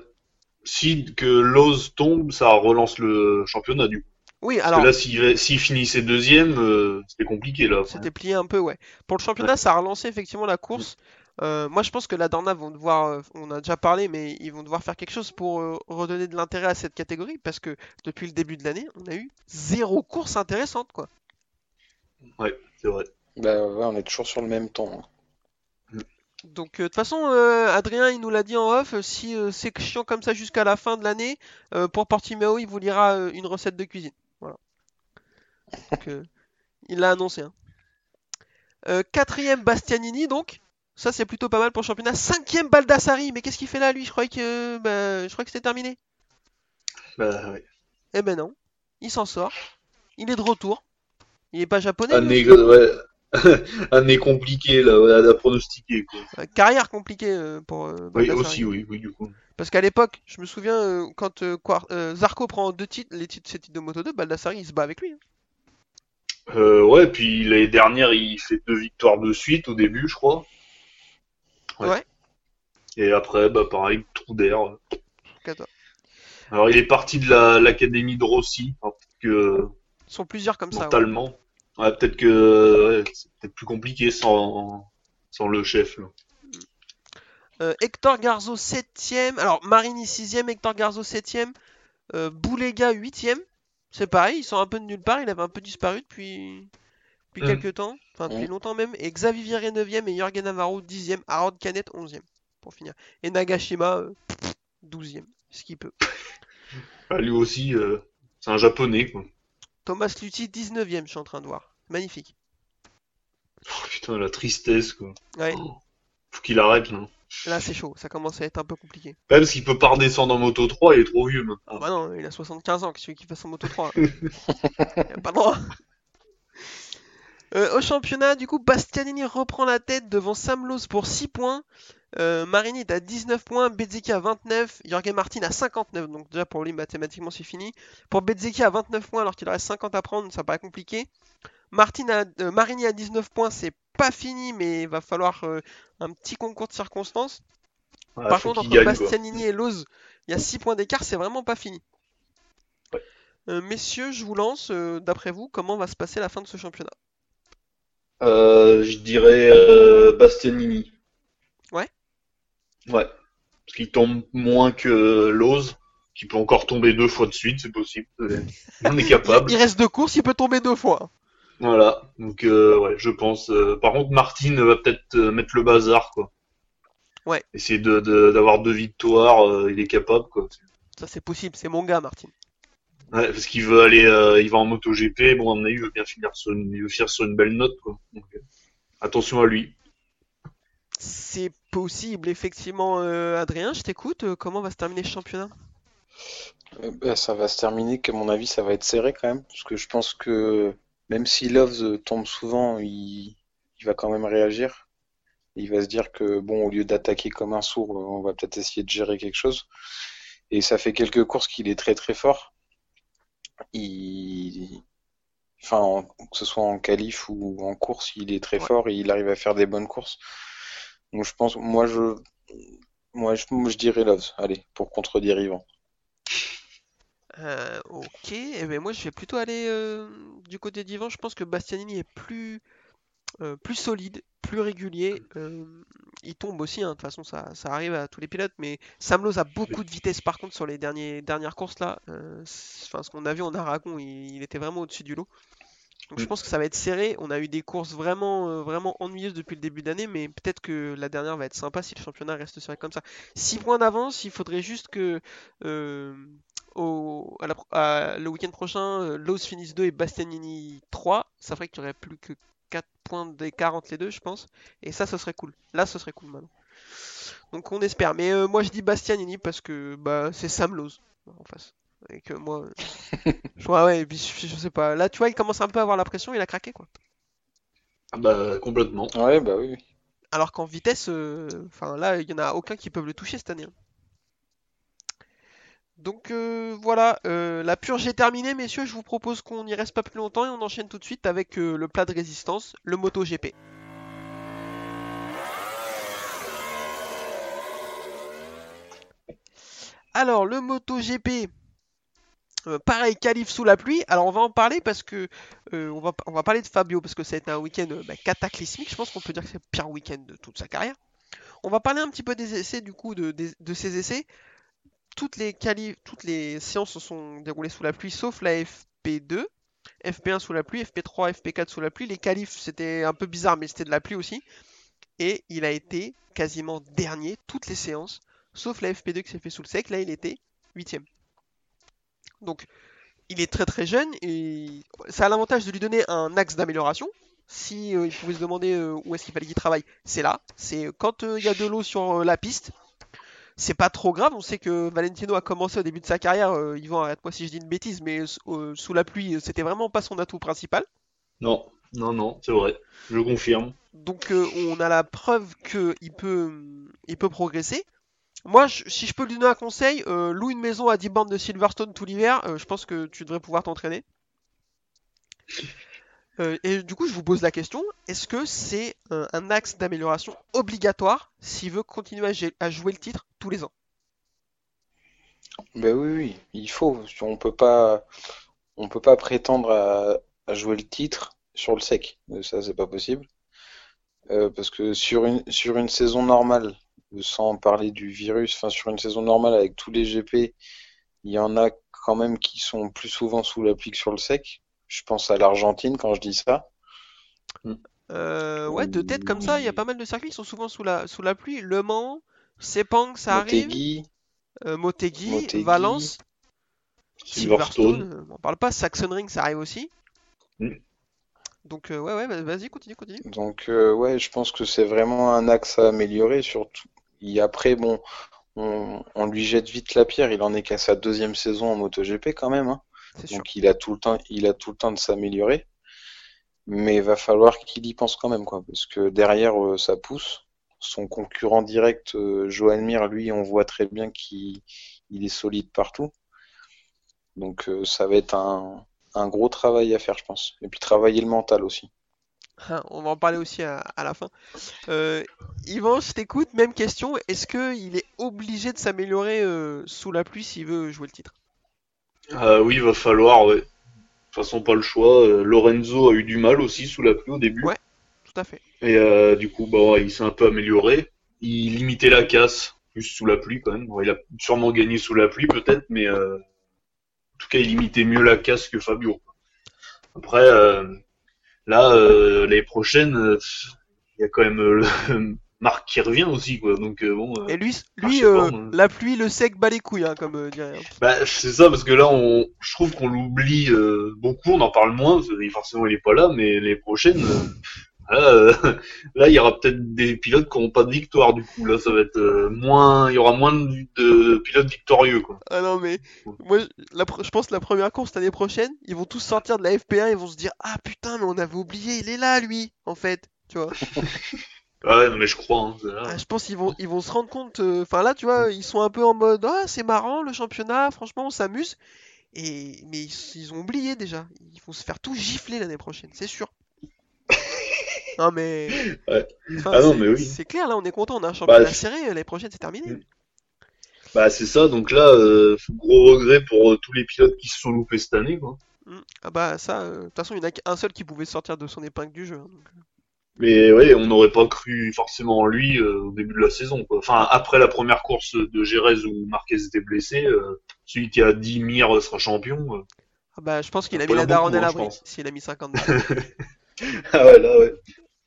si que Lowe's tombe, ça relance le championnat du coup. Oui, Parce alors, que là, s'il finissait deuxième, euh, c'était compliqué là. c'était plié un peu, ouais. Pour le championnat, ça a relancé effectivement la course. Euh, moi, je pense que la Dorna vont devoir, euh, on a déjà parlé, mais ils vont devoir faire quelque chose pour euh, redonner de l'intérêt à cette catégorie, parce que depuis le début de l'année, on a eu zéro course intéressante, quoi. Ouais, c'est vrai. Bah ouais, on est toujours sur le même ton. hein. Donc, euh, de toute façon, euh, Adrien, il nous l'a dit en off, si euh, c'est chiant comme ça jusqu'à la fin de l'année, euh, pour Portimao, il vous lira euh, une recette de cuisine. Voilà. Donc, euh, il l'a annoncé. hein. Euh, quatrième, Bastianini, donc. Ça, c'est plutôt pas mal pour le championnat. Cinquième, Baldassari. Mais qu'est-ce qu'il fait là, lui? Je croyais que, bah, je croyais que c'était terminé. Bah, ouais. Eh ben non. Il s'en sort. Il est de retour. Il est pas japonais. lui Année, ouais. Année compliquée là, à pronostiquer quoi. Euh, Carrière compliquée euh, pour euh, Oui, aussi, oui, oui, du coup. Parce qu'à l'époque, je me souviens, euh, quand euh, Quar- euh, Zarco prend deux titres, les titres, ses titres de Moto 2, Baldassari il se bat avec lui. hein. Euh, ouais, puis l'année dernière, il fait deux victoires de suite au début, je crois. Ouais. Ouais. Et après, bah pareil, trou d'air. Alors, il est parti de la- l'académie de Rossi, peut-être que Ils sont plusieurs comme ça. ouais. ouais, peut-être que ouais, c'est peut-être plus compliqué sans, sans le chef. Là. Euh, Hector Garzo 7ème. Alors, Marini 6ème, Hector Garzo 7ème. Euh, Boulega 8ème. C'est pareil, ils sont un peu de nulle part. Il avait un peu disparu depuis, depuis Mm. quelques temps. Enfin, depuis longtemps même. Et Xavier Vieret 9ème et Jorgen Navarro 10ème. Harold Canet 11ème. Pour finir. Et Nagashima euh, 12ème. Ce qu'il peut. Bah, lui aussi, euh, c'est un japonais, quoi. Thomas Lutti 19ème, je suis en train de voir. Magnifique. Oh, putain, la tristesse, quoi. Ouais, Faut qu'il arrête, là. là c'est chaud. Ça commence à être un peu compliqué. Ouais, parce qu'il peut pas redescendre en moto 3, il est trop vieux, maintenant. Ah bah non, il a 75 ans, qu'est-ce qu'il fasse en moto 3 Il a pas le droit. Euh, au championnat, du coup, Bastianini reprend la tête devant Sam Lowe pour 6 points. Euh, Marini est à 19 points, Bezzecchi à 29, Jorge Martin à 59, donc déjà pour lui mathématiquement c'est fini. Pour Bezzecchi à 29 points alors qu'il reste 50 à prendre, ça paraît compliqué. Martin à- euh, Marini à 19 points, c'est pas fini, mais il va falloir euh, un petit concours de circonstances. Par contre, entre quoi. Bastianini et Loz, il y a 6 points d'écart, c'est vraiment pas fini. Ouais. Euh, messieurs, je vous lance, d'après vous, comment va se passer la fin de ce championnat? Euh, je dirais euh, Bastianini. Ouais. Ouais. Parce qu'il tombe moins que Loz, qui peut encore tomber deux fois de suite, c'est possible. Il en est capable. Il reste deux courses, il peut tomber deux fois. Voilà. Donc, euh, ouais, je pense. euh, par contre, Martin va peut-être euh, mettre le bazar, quoi. Ouais. Essayer de, de- d'avoir deux victoires, euh, il est capable, quoi. Ça c'est possible, c'est mon gars, Martin. Ouais, parce qu'il veut aller, euh, il va en MotoGP. Bon, à mon avis, il veut bien finir sur une, il veut finir sur une belle note, quoi. Donc, euh, attention à lui. C'est possible, effectivement, euh, Adrien, je t'écoute. euh, comment va se terminer ce championnat? Euh, bah, ça va se terminer, qu'à mon avis, ça va être serré quand même. Parce que je pense que même si Loves euh, tombe souvent, il, il va quand même réagir. Il va se dire que, bon, au lieu d'attaquer comme un sourd, on va peut-être essayer de gérer quelque chose. Et ça fait quelques courses qu'il est très très fort. Il... Enfin, en- que ce soit en qualif ou en course, il est très Ouais. fort et il arrive à faire des bonnes courses. Donc je pense, moi je, moi je, moi, je dirais Loves, allez, pour contredire Yvan. Euh, ok, et ben moi je vais plutôt aller euh, du côté d'Ivan. Je pense que Bastianini est plus, euh, plus solide, plus régulier. euh, il tombe aussi, hein, de toute façon ça, ça arrive à tous les pilotes, mais Sam Lowe a beaucoup de vitesse par contre sur les derniers, dernières courses là. Euh, Enfin, ce qu'on a vu en Aragon, il, il était vraiment au-dessus du lot. Donc je Mm. pense que ça va être serré. On a eu des courses vraiment, euh, vraiment ennuyeuses depuis le début d'année, mais peut-être que la dernière va être sympa si le championnat reste serré comme ça. 6 points d'avance, il faudrait juste que euh, au, à la pro- à- le week-end prochain, Lowe's finisse 2 et Bastianini 3. Ça ferait qu'il n'y aurait plus que 4 points d'écart entre les deux, je pense. Et ça, ce serait cool. Là, ce serait cool maintenant. Donc on espère. Mais euh, moi, je dis Bastianini parce que bah, c'est Sam Lowe's en face. Et que moi, je, ouais, ouais, et puis, je, je sais pas. Là, tu vois, il commence un peu à avoir la pression, il a craqué quoi. Ah Bah, complètement. Ouais, bah oui. oui. Alors qu'en vitesse, euh, enfin là, il y en a aucun qui peuvent le toucher cette année. hein. Donc euh, voilà, euh, la purge est terminée, messieurs. Je vous propose qu'on n'y reste pas plus longtemps et on enchaîne tout de suite avec euh, le plat de résistance, le MotoGP. Alors, le MotoGP, pareil, qualif sous la pluie. Alors, on va en parler parce que on va, parler de Fabio parce que ça a été un week-end bah, cataclysmique. Je pense qu'on peut dire que c'est le pire week-end de toute sa carrière. On va parler un petit peu des essais, du coup, de, des- de ces essais. Toutes les, séances se sont déroulées sous la pluie, sauf la FP2. FP1 sous la pluie, FP3, FP4 sous la pluie. Les qualifs, c'était un peu bizarre, mais c'était de la pluie aussi. Et il a été quasiment dernier toutes les séances, sauf la FP2 qui s'est fait sous le sec. Là, il était huitième. Donc, il est très très jeune et ça a l'avantage de lui donner un axe d'amélioration. Si euh, il pouvait se demander euh, où est-ce qu'il fallait qu'il travaille, c'est là. C'est quand euh, il y a de l'eau sur euh, la piste. C'est pas trop grave. On sait que Valentino a commencé au début de sa carrière. euh, Yvan, arrête-moi si je dis une bêtise, mais euh, sous la pluie, euh, c'était vraiment pas son atout principal. Non, non, non, c'est vrai. Je confirme. Donc euh, on a la preuve qu'il peut, il peut progresser. Moi, je- si je peux lui donner un conseil, euh, loue une maison à 10 bandes de Silverstone tout l'hiver. euh, je pense que tu devrais pouvoir t'entraîner. Euh, et du coup, je vous pose la question est-ce que c'est euh, un axe d'amélioration obligatoire s'il veut continuer à jouer le titre tous les ans Bah oui, oui, il faut. On peut pas, on peut pas prétendre à, à jouer le titre sur le sec. Ça, c'est pas possible. Euh, parce que sur une, sur une saison normale, sans parler du virus, enfin sur une saison normale avec tous les GP, il y en a quand même qui sont plus souvent sous la pluie que sur le sec. Je pense à l'Argentine quand je dis ça. Euh, Ouais, de tête comme ça, il y a pas mal de circuits qui sont souvent sous la, sous la pluie. Le Mans, Sepang, ça arrive. Motegi, Euh, Motegi, Motegi, Valence, Silverstone. Silverstone, euh, on parle pas, Saxon Ring, ça arrive aussi. Mm. Donc euh, ouais, ouais, vas-y, continue, continue. Donc euh, ouais, je pense que c'est vraiment un axe à améliorer, surtout. Et après, bon, on, on lui jette vite la pierre. Il en est qu'à sa deuxième saison en MotoGP quand même, hein. Sûr. Donc il a tout le temps, il a tout le temps de s'améliorer. Mais il va falloir qu'il y pense quand même, quoi, parce que derrière euh, ça pousse. Son concurrent direct, euh, Joan Mir, lui, on voit très bien qu'il il est solide partout. Donc euh, ça va être un, un gros travail à faire, je pense. Et puis travailler le mental aussi. On va en parler aussi à, à la fin. Euh, Yvan, je t'écoute, même question. Est-ce qu'il est obligé de s'améliorer euh, sous la pluie s'il veut jouer le titre? Euh, oui, il va falloir, ouais. De toute façon, pas le choix. Lorenzo a eu du mal aussi sous la pluie au début. Ouais. Tout à fait. Et euh, du coup, ouais, il s'est un peu amélioré. Il limitait la casse, plus sous la pluie quand même. Bon, il a sûrement gagné sous la pluie peut-être, mais euh, en tout cas, il limitait mieux la casse que Fabio. Après, euh, là, euh, l'année prochaine, euh, il y a quand même le Marc qui revient aussi, quoi. Donc euh, bon, euh, Et lui, lui pas, la pluie, le sec, bat les couilles, hein, comme dirait. bah, c'est ça parce que là, on, je trouve qu'on l'oublie beaucoup, on en parle moins. parce que Forcément, il est pas là, mais les prochaines. Euh, Là, là, il y aura peut-être des pilotes qui n'auront pas de victoire du coup. Là, ça va être euh, moins, il y aura moins de, de pilotes victorieux quoi. Ah non, mais moi, je- la, pre- je pense que la première course l'année prochaine, ils vont tous sortir de la FP1, ils vont se dire Ah putain, mais on avait oublié, il est là lui, en fait. Tu vois. Ah ouais, non, mais je crois. Hein. Ah, je pense qu'ils vont, ils vont se rendre compte. euh, Enfin là, tu vois, ils sont un peu en mode ah c'est marrant le championnat, franchement on s'amuse. Et mais ils, ils ont oublié déjà. Ils vont se faire tout gifler l'année prochaine, c'est sûr. Non mais. Ouais. Enfin, Ah non, mais oui. C'est clair là, on est content, on a un championnat Bah, serré. L'année prochaine c'est terminé. Mm. Bah c'est ça, donc là, euh, gros regret pour euh, tous les pilotes qui se sont loupés cette année, quoi. Mm. Ah bah ça, euh, de toute façon il n'y en a qu'un seul qui pouvait sortir de son épingle du jeu. hein, donc, euh. Mais ouais, on n'aurait pas cru forcément en lui euh, au début de la saison, quoi. Enfin, après la première course de Jerez où Marquez était blessé, euh, celui qui a dit Mir sera champion. euh. Ah bah je pense qu'il a Pas mis la daronne à hein, l'abri s'il a mis 50 Ah ouais, là, ouais.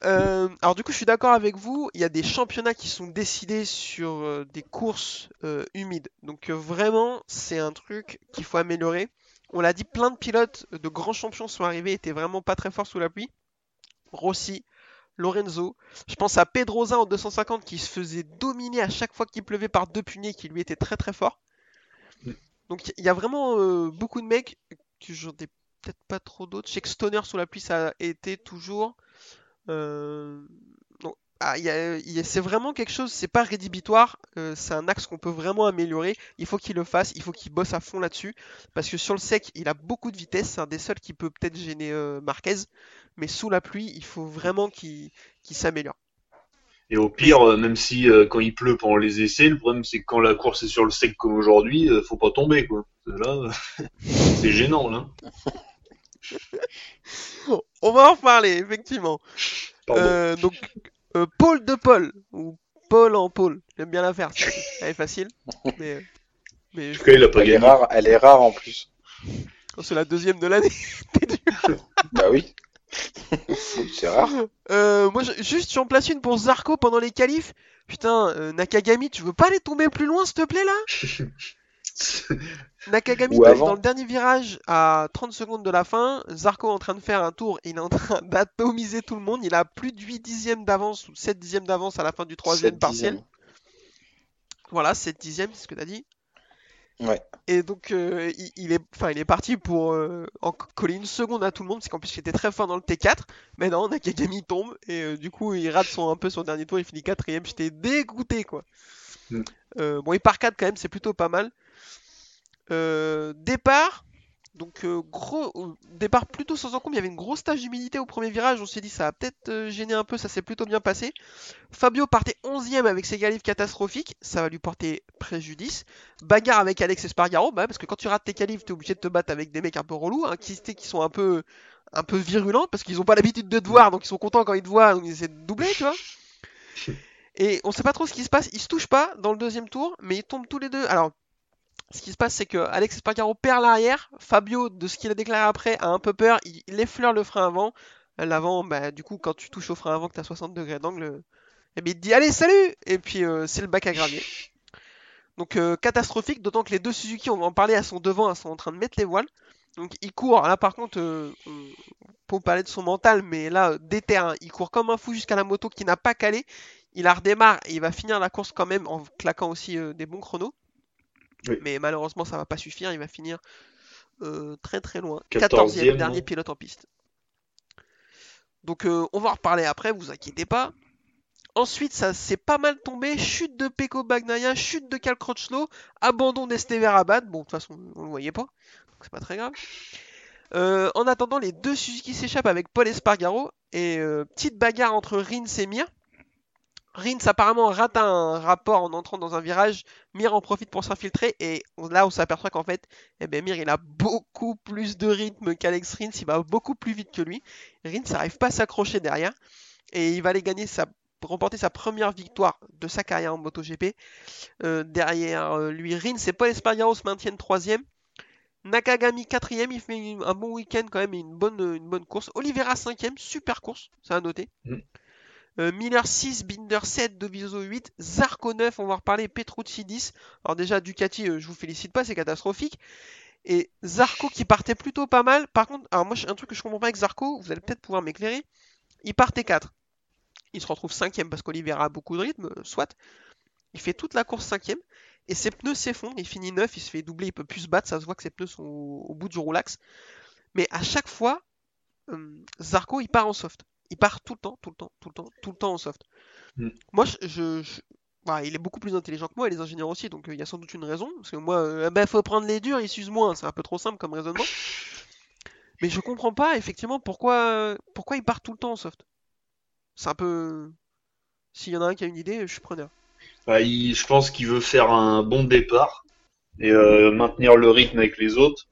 Euh, alors du coup, je suis d'accord avec vous. Il y a des championnats qui sont décidés sur euh, des courses euh, humides. Donc vraiment, c'est un truc qu'il faut améliorer. On l'a dit, plein de pilotes de grands champions sont arrivés, étaient vraiment pas très forts sous la pluie. Rossi, Lorenzo. Je pense à Pedrosa en 250 qui se faisait dominer à chaque fois qu'il pleuvait par deux puniers, qui lui était très très fort. Mm. Donc il y a vraiment beaucoup de mecs que j'en ai peut-être pas trop d'autres. Je sais que Stoner sous la pluie, ça a été toujours. Euh. Ah, c'est vraiment quelque chose, c'est pas rédhibitoire, euh, c'est un axe qu'on peut vraiment améliorer. Il faut qu'il le fasse, il faut qu'il bosse à fond là-dessus. Parce que sur le sec, il a beaucoup de vitesse, c'est un des seuls qui peut peut-être gêner euh, Marquez. Mais sous la pluie, il faut vraiment qu'il s'améliore. Et au pire, même si quand il pleut pendant les essais, le problème c'est que quand la course est sur le sec comme aujourd'hui, faut pas tomber, quoi. Là, c'est gênant, là. Bon, on va en reparler, effectivement. Euh, donc, euh, Paul de Paul, ou Paul en Paul, j'aime bien la faire, elle est facile. Mais, mais a pas Elle est rare, elle est rare en plus. c'est la deuxième de l'année. Bah oui. C'est rare. Euh, moi, je- juste, j'en place une pour Zarco pendant les qualifs. Putain, euh, Nakagami, tu veux pas aller tomber plus loin, s'il te plaît, là? Nakagami, dans le dernier virage à 30 secondes de la fin. Zarco est en train de faire un tour. Il est en train d'atomiser tout le monde. Il a plus de 8 dixièmes d'avance ou 7 dixièmes d'avance à la fin du troisième partiel. dixièmes. Voilà, 7 dixièmes, c'est ce que t'as dit. Ouais. Et donc, euh, il, il est, enfin, il est parti pour euh, en coller une seconde à tout le monde, parce qu'en plus, il était très fort dans le T4. Mais non, Nakagami tombe, et euh, du coup, il rate son, un peu son dernier tour, il finit quatrième. J'étais dégoûté, quoi. Mm. Bon, il part 4 quand même, c'est plutôt pas mal. Euh, départ, donc euh, gros euh, départ plutôt sans encombre. Il y avait une grosse tâche d'humidité au premier virage. On s'est dit ça va peut-être euh, gêner un peu. Ça s'est plutôt bien passé. Fabio partait 11ème avec ses qualifs catastrophiques. Ça va lui porter préjudice. Bagarre avec Alex Espargaro, bah, parce que quand tu rates tes qualifs, t'es obligé de te battre avec des mecs un peu relous, hein, qui, qui sont un peu un peu virulents parce qu'ils ont pas l'habitude de te voir, donc ils sont contents quand ils te voient, donc ils essaient de doubler, tu vois. Et on sait pas trop ce qui se passe. Ils se touchent pas dans le deuxième tour, mais ils tombent tous les deux. Alors, ce qui se passe, c'est que Alex Espargaro perd l'arrière. Fabio, de ce qu'il a déclaré après, a un peu peur. Il, effleure le frein avant. L'avant, bah, du coup, quand tu touches au frein avant, que tu as 60 degrés d'angle, eh bien, il te dit Allez, salut Et puis, euh, c'est le bac à gravier. Donc, euh, catastrophique, d'autant que les deux Suzuki, on va en parler, elles sont devant, elles sont en train de mettre les voiles. Donc, il court. Là, par contre, euh, pour parler de son mental, mais là, euh, déter, hein, il court comme un fou jusqu'à la moto qui n'a pas calé. Il la redémarre et il va finir la course quand même en claquant aussi des bons chronos. Oui. Mais malheureusement, ça va pas suffire. Il va finir euh, très très loin. 14e, 14e, dernier pilote en piste. Donc euh, on va en reparler après, vous inquiétez pas. Ensuite, ça s'est pas mal tombé. Chute de Peko Bagnaia, chute de Cal Crutchlow, abandon d'Esteve Rabat. Bon, de toute façon, on le voyait pas, donc c'est pas très grave. Euh, en attendant, les deux Suzuki s'échappent avec Paul Espargaro et petite bagarre entre Rins et Mir. Rins apparemment rate un rapport en entrant dans un virage. Mir en profite pour s'infiltrer et là on s'aperçoit qu'en fait, eh ben, Mir a beaucoup plus de rythme qu'Alex Rins, il va beaucoup plus vite que lui. Rins n'arrive pas à s'accrocher derrière et il va aller gagner sa remporter sa première victoire de sa carrière en MotoGP. Euh, derrière euh, lui, Rins et Paul Espargaro se maintiennent troisième. Nakagami quatrième, il fait un bon week-end quand même et une bonne, course. Oliveira cinquième, super course, ça a noté. Mm. Euh, Miller 6, Binder 7, Doviso 8, Zarco 9, on va en reparler, Petrucci 10. Alors déjà, Ducati, euh, je vous félicite pas, c'est catastrophique. Et Zarco qui partait plutôt pas mal. Par contre, alors moi, un truc que je comprends pas avec Zarco, vous allez peut-être pouvoir m'éclairer. Il partait 4. Il se retrouve 5ème parce qu'Oliveira a beaucoup de rythme, euh, soit. Il fait toute la course 5ème. Et ses pneus s'effondrent, il finit 9, il se fait doubler, il peut plus se battre, ça se voit que ses pneus sont au, au bout du roulax. Mais à chaque fois, euh, Zarco il part en soft. Il part tout le temps, tout le temps, tout le temps, tout le temps en soft. Mm. Moi, je, je- je- bah, il est beaucoup plus intelligent que moi et les ingénieurs aussi, donc euh, il y a sans doute une raison. Parce que moi, euh, ah bah, faut prendre les durs, ils s'usent moins. C'est un peu trop simple comme raisonnement. Mais je comprends pas effectivement pourquoi, pourquoi ils partent tout le temps en soft. C'est un peu. S'il y en a un qui a une idée, je suis preneur. Bah, il- je pense qu'il veut faire un bon départ et euh, maintenir le rythme avec les autres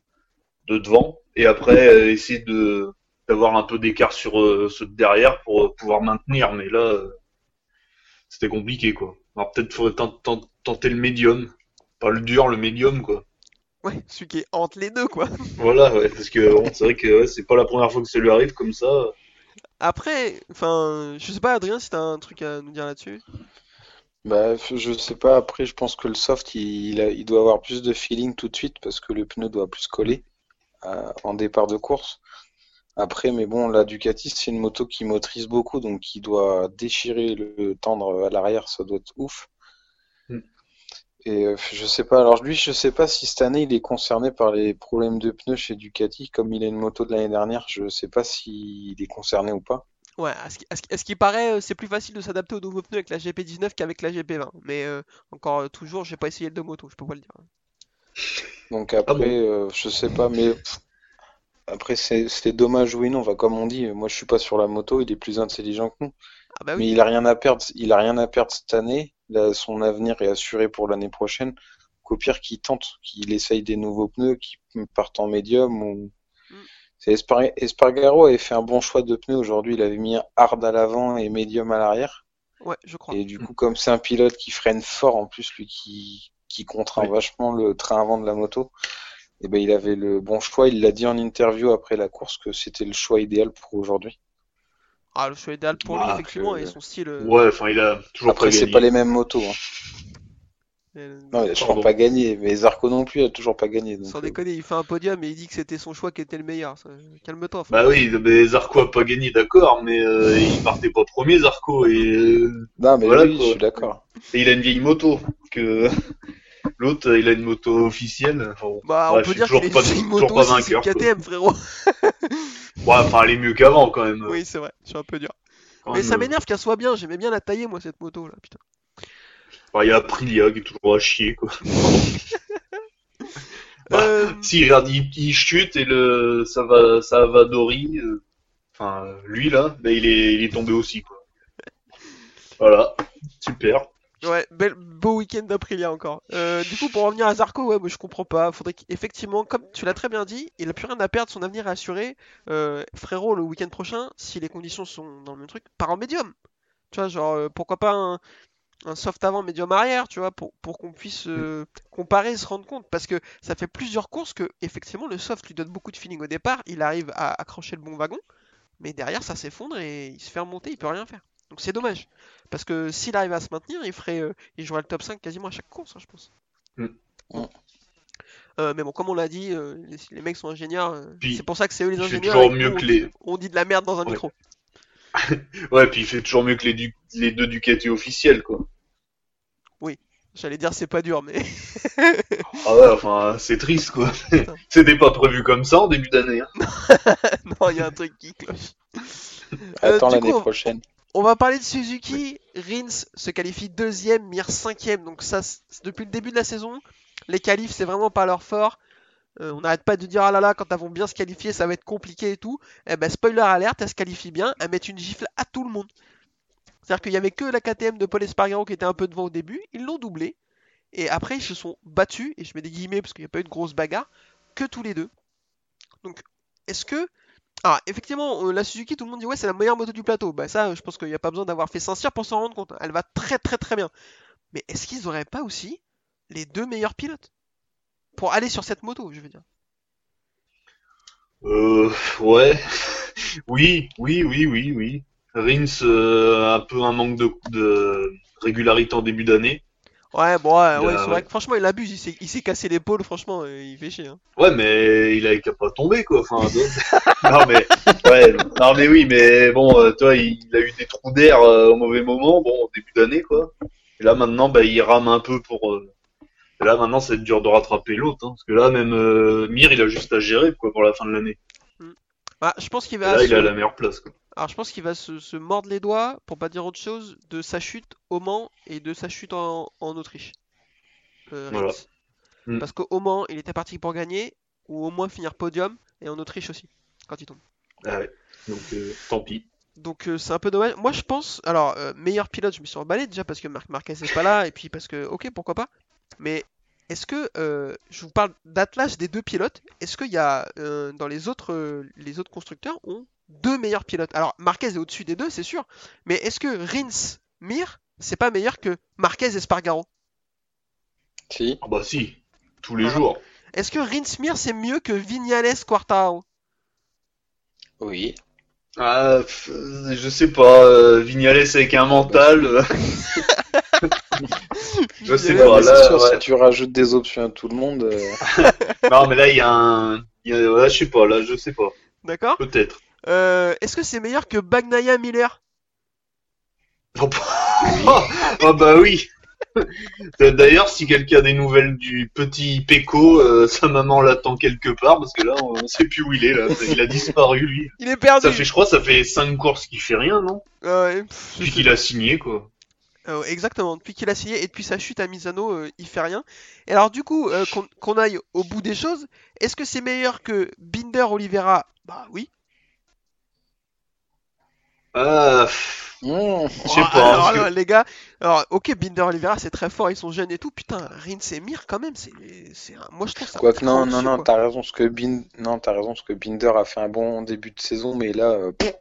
de devant et après euh, essayer de d'avoir un peu d'écart sur euh, ceux de derrière pour euh, pouvoir maintenir. Mais là, euh, c'était compliqué quoi. Alors peut-être faudrait tent- tent- tenter le médium, pas le dur, le médium quoi. Ouais, celui qui est entre les deux, quoi. Voilà, ouais, parce que bon, c'est vrai que ouais, c'est pas la première fois que ça lui arrive comme ça. Après, enfin, je sais pas, Adrien, si t'as un truc à nous dire là-dessus. Bah, je sais pas. Après, je pense que le soft, il, il a- il doit avoir plus de feeling tout de suite parce que le pneu doit plus coller euh, en départ de course. Après, mais bon, la Ducati, c'est une moto qui motorise beaucoup, donc qui doit déchirer le tendre à l'arrière, ça doit être ouf. Mm. Et euh, je sais pas. Alors lui, je sais pas si cette année il est concerné par les problèmes de pneus chez Ducati, comme il a une moto de l'année dernière. Je sais pas s'il est concerné ou pas. Ouais, à ce qui, à ce paraît, euh, c'est plus facile de s'adapter aux nouveaux pneus avec la GP19 qu'avec la GP20. Mais euh, encore toujours, j'ai pas essayé le deux motos, je peux pas le dire. Donc après, bon euh, je sais pas, mais pff, après c'est dommage oui non. Enfin, comme on dit, moi je suis pas sur la moto, il est plus intelligent que nous. Ah bah Mais oui. il a rien à perdre, il a rien à perdre cette année. Là, son avenir est assuré pour l'année prochaine. Qu'au pire, qu'il tente, qu'il essaye des nouveaux pneus, qui partent en médium ou. Mm. C'est Espar- Espargaro avait fait un bon choix de pneus aujourd'hui. Il avait mis un hard à l'avant et médium à l'arrière. Ouais, je crois. Et du coup, comme c'est un pilote qui freine fort, en plus, lui qui, qui contraint Oui. vachement le train avant de la moto, et ben, il avait le bon choix. Il l'a dit en interview après la course que c'était le choix idéal pour aujourd'hui. Ah, le choix idéal pour lui, Bah, effectivement, que- et son style. euh, Ouais, enfin il a toujours Après, pas c'est gagné. pas les mêmes motos. hein. euh, Non, il a toujours Pardon. pas gagné. Mais Zarco non plus, il a toujours pas gagné. Donc, sans euh, déconner, il fait un podium et il dit que c'était son choix qui était le meilleur. ça- Calme-toi. Bah oui, mais Zarco a pas gagné, d'accord, mais euh, il partait pas premier Zarco et, euh, Non, mais Voilà, oui, je suis d'accord. et il a une vieille moto que l'autre il a une moto officielle. Enfin. Bah, Bref, on peut dire toujours qu'il est pas- une moto pas c'est vainqueur. KTM, frérot. Ouais, enfin elle est mieux qu'avant quand même. Oui, c'est vrai, je suis un peu dur. Quand Mais même, ça euh, m'énerve qu'elle soit bien, j'aimais bien la tailler, moi, cette moto là, putain. il y a Aprilia qui est toujours à chier quoi. Bah, Euh, Si regarde, il, il chute et le ça va ça va Dori. euh, Enfin lui là, bah, il est il est tombé aussi quoi. Voilà, super. Ouais, bel, beau week-end d'Aprilia encore. Euh, du coup, pour revenir à Zarco, ouais, moi je comprends pas. Faudrait qu'effectivement, comme tu l'as très bien dit, il a plus rien à perdre, son avenir est assuré. Euh, frérot, le week-end prochain, si les conditions sont dans le même truc, part en médium. Tu vois, genre, euh, pourquoi pas un, un soft avant, médium arrière, tu vois, pour, pour qu'on puisse euh, comparer et se rendre compte. Parce que ça fait plusieurs courses que, effectivement, le soft lui donne beaucoup de feeling au départ, il arrive à accrocher le bon wagon, mais derrière, ça s'effondre et il se fait remonter, il peut rien faire. Donc c'est dommage. Parce que s'il arrive à se maintenir, il ferait, euh, il jouerait le top 5 quasiment à chaque course, hein, je pense. Mm. Bon. Euh, mais bon, comme on l'a dit, euh, les, les mecs sont ingénieurs. c'est pour ça que c'est eux les ingénieurs. toujours et mieux nous, que on les- dit- On dit de la merde dans un Ouais. micro. Ouais, puis il fait toujours mieux que les, du- les deux Ducati officiels quoi. J'allais dire c'est pas dur, mais Ah ouais, enfin c'est triste quoi. C'était pas prévu comme ça en début d'année. Hein. non, il y a un truc qui cloche. Attends l'année prochaine. On va parler de Suzuki. Rins se qualifie deuxième, Mir cinquième. Donc ça, depuis le début de la saison, les qualifs, c'est vraiment pas leur fort. Euh, on n'arrête pas de dire ah là là, quand elles vont bien se qualifier, ça va être compliqué et tout. Eh ben spoiler alerte, elles se qualifient bien, elles mettent une gifle à tout le monde. C'est-à-dire qu'il y avait que la KTM de Paul Espargaro qui était un peu devant au début, ils l'ont doublé. Et après, ils se sont battus, et je mets des guillemets parce qu'il n'y a pas eu de grosse bagarre, que tous les deux. Donc, est-ce que ah, effectivement, euh, la Suzuki, tout le monde dit ouais, c'est la meilleure moto du plateau. Bah ça, je pense qu'il n'y a pas besoin d'avoir fait Saint-Cyr pour s'en rendre compte. Elle va très très très bien. Mais est-ce qu'ils auraient pas aussi les deux meilleurs pilotes pour aller sur cette moto, je veux dire? Euh, ouais. Oui, oui, oui, oui, oui. Rins, euh, un peu un manque de, de régularité en début d'année. Ouais, bon, ouais, ouais, a- c'est vrai que franchement, il abuse. Il s'est, il s'est cassé l'épaule, franchement, euh, il fait chier. hein. Ouais, mais il a qu'à pas tomber, quoi. Enfin, non, mais, ouais, non, mais oui, mais bon, euh, toi, il, il a eu des trous d'air euh, au mauvais moment, bon, au début d'année, quoi. Et là, maintenant, bah, il rame un peu pour. euh, et là, maintenant, c'est dur de rattraper l'autre, hein, parce que là, même euh, Mir, il a juste à gérer, quoi, pour la fin de l'année. Bah, je pense qu'il Et va Là, il assurer. la meilleure place, quoi. Alors je pense qu'il va se, se mordre les doigts, pour pas dire autre chose, de sa chute au Mans et de sa chute en, en Autriche. Euh, Voilà. Mm. Parce qu'au Mans, il était parti pour gagner, ou au moins finir podium, et en Autriche aussi, quand il tombe. Ah ouais. Donc, euh, tant pis. Donc euh, c'est un peu dommage. Moi je pense, alors meilleur pilote, je me suis emballé déjà parce que Marc Marquez n'est pas là et puis parce que ok pourquoi pas. Mais est-ce que euh, je vous parle d'Atlas des deux pilotes Est-ce qu'il y a euh, dans les autres euh, les autres constructeurs ont deux meilleurs pilotes Alors Marquez est au-dessus des deux c'est sûr, mais est-ce que Rins Mir c'est pas meilleur que Marquez et Spargaro? Si. Ah bah si, tous les jours. Est-ce que Rins Mir c'est mieux que Vignales Quartaro Oui. Ah, pff, je sais pas, euh, Vignales avec un mental. euh, Je sais pas, là, c'est sûr, ouais. si tu rajoutes des options à tout le monde, euh, non, mais là, il y a un. il y a- ouais, je sais pas, là, je sais pas. D'accord? Peut-être. Euh, Est-ce que c'est meilleur que Bagnaia Miller? Oh, bah- Ah bah oui. D'ailleurs, si quelqu'un a des nouvelles du petit Peko, euh, sa maman l'attend quelque part parce que là, on, on sait plus où il est. Là, il a disparu lui. Il est perdu. Ça fait, je crois, ça fait cinq courses qu'il fait rien, non? Ouais, pff, je Depuis qu'il a signé, quoi. Euh, exactement, depuis qu'il a signé et depuis sa chute à Misano, euh, il fait rien. Et alors du coup, euh, qu'on qu'on aille au bout des choses, est-ce que c'est meilleur que Binder Oliveira? Bah oui. Ah, pff, hmm, je sais Oh, pas. alors, parce que- alors, les gars, alors ok, Binder Oliveira c'est très fort, ils sont jeunes et tout. Putain, Rins et Mir quand même, c'est, c'est un- moi je trouve ça. Quoique, non, non, non, t'as raison, parce que Bin... non, t'as raison, parce que Binder a fait un bon début de saison, mais là, euh, pff,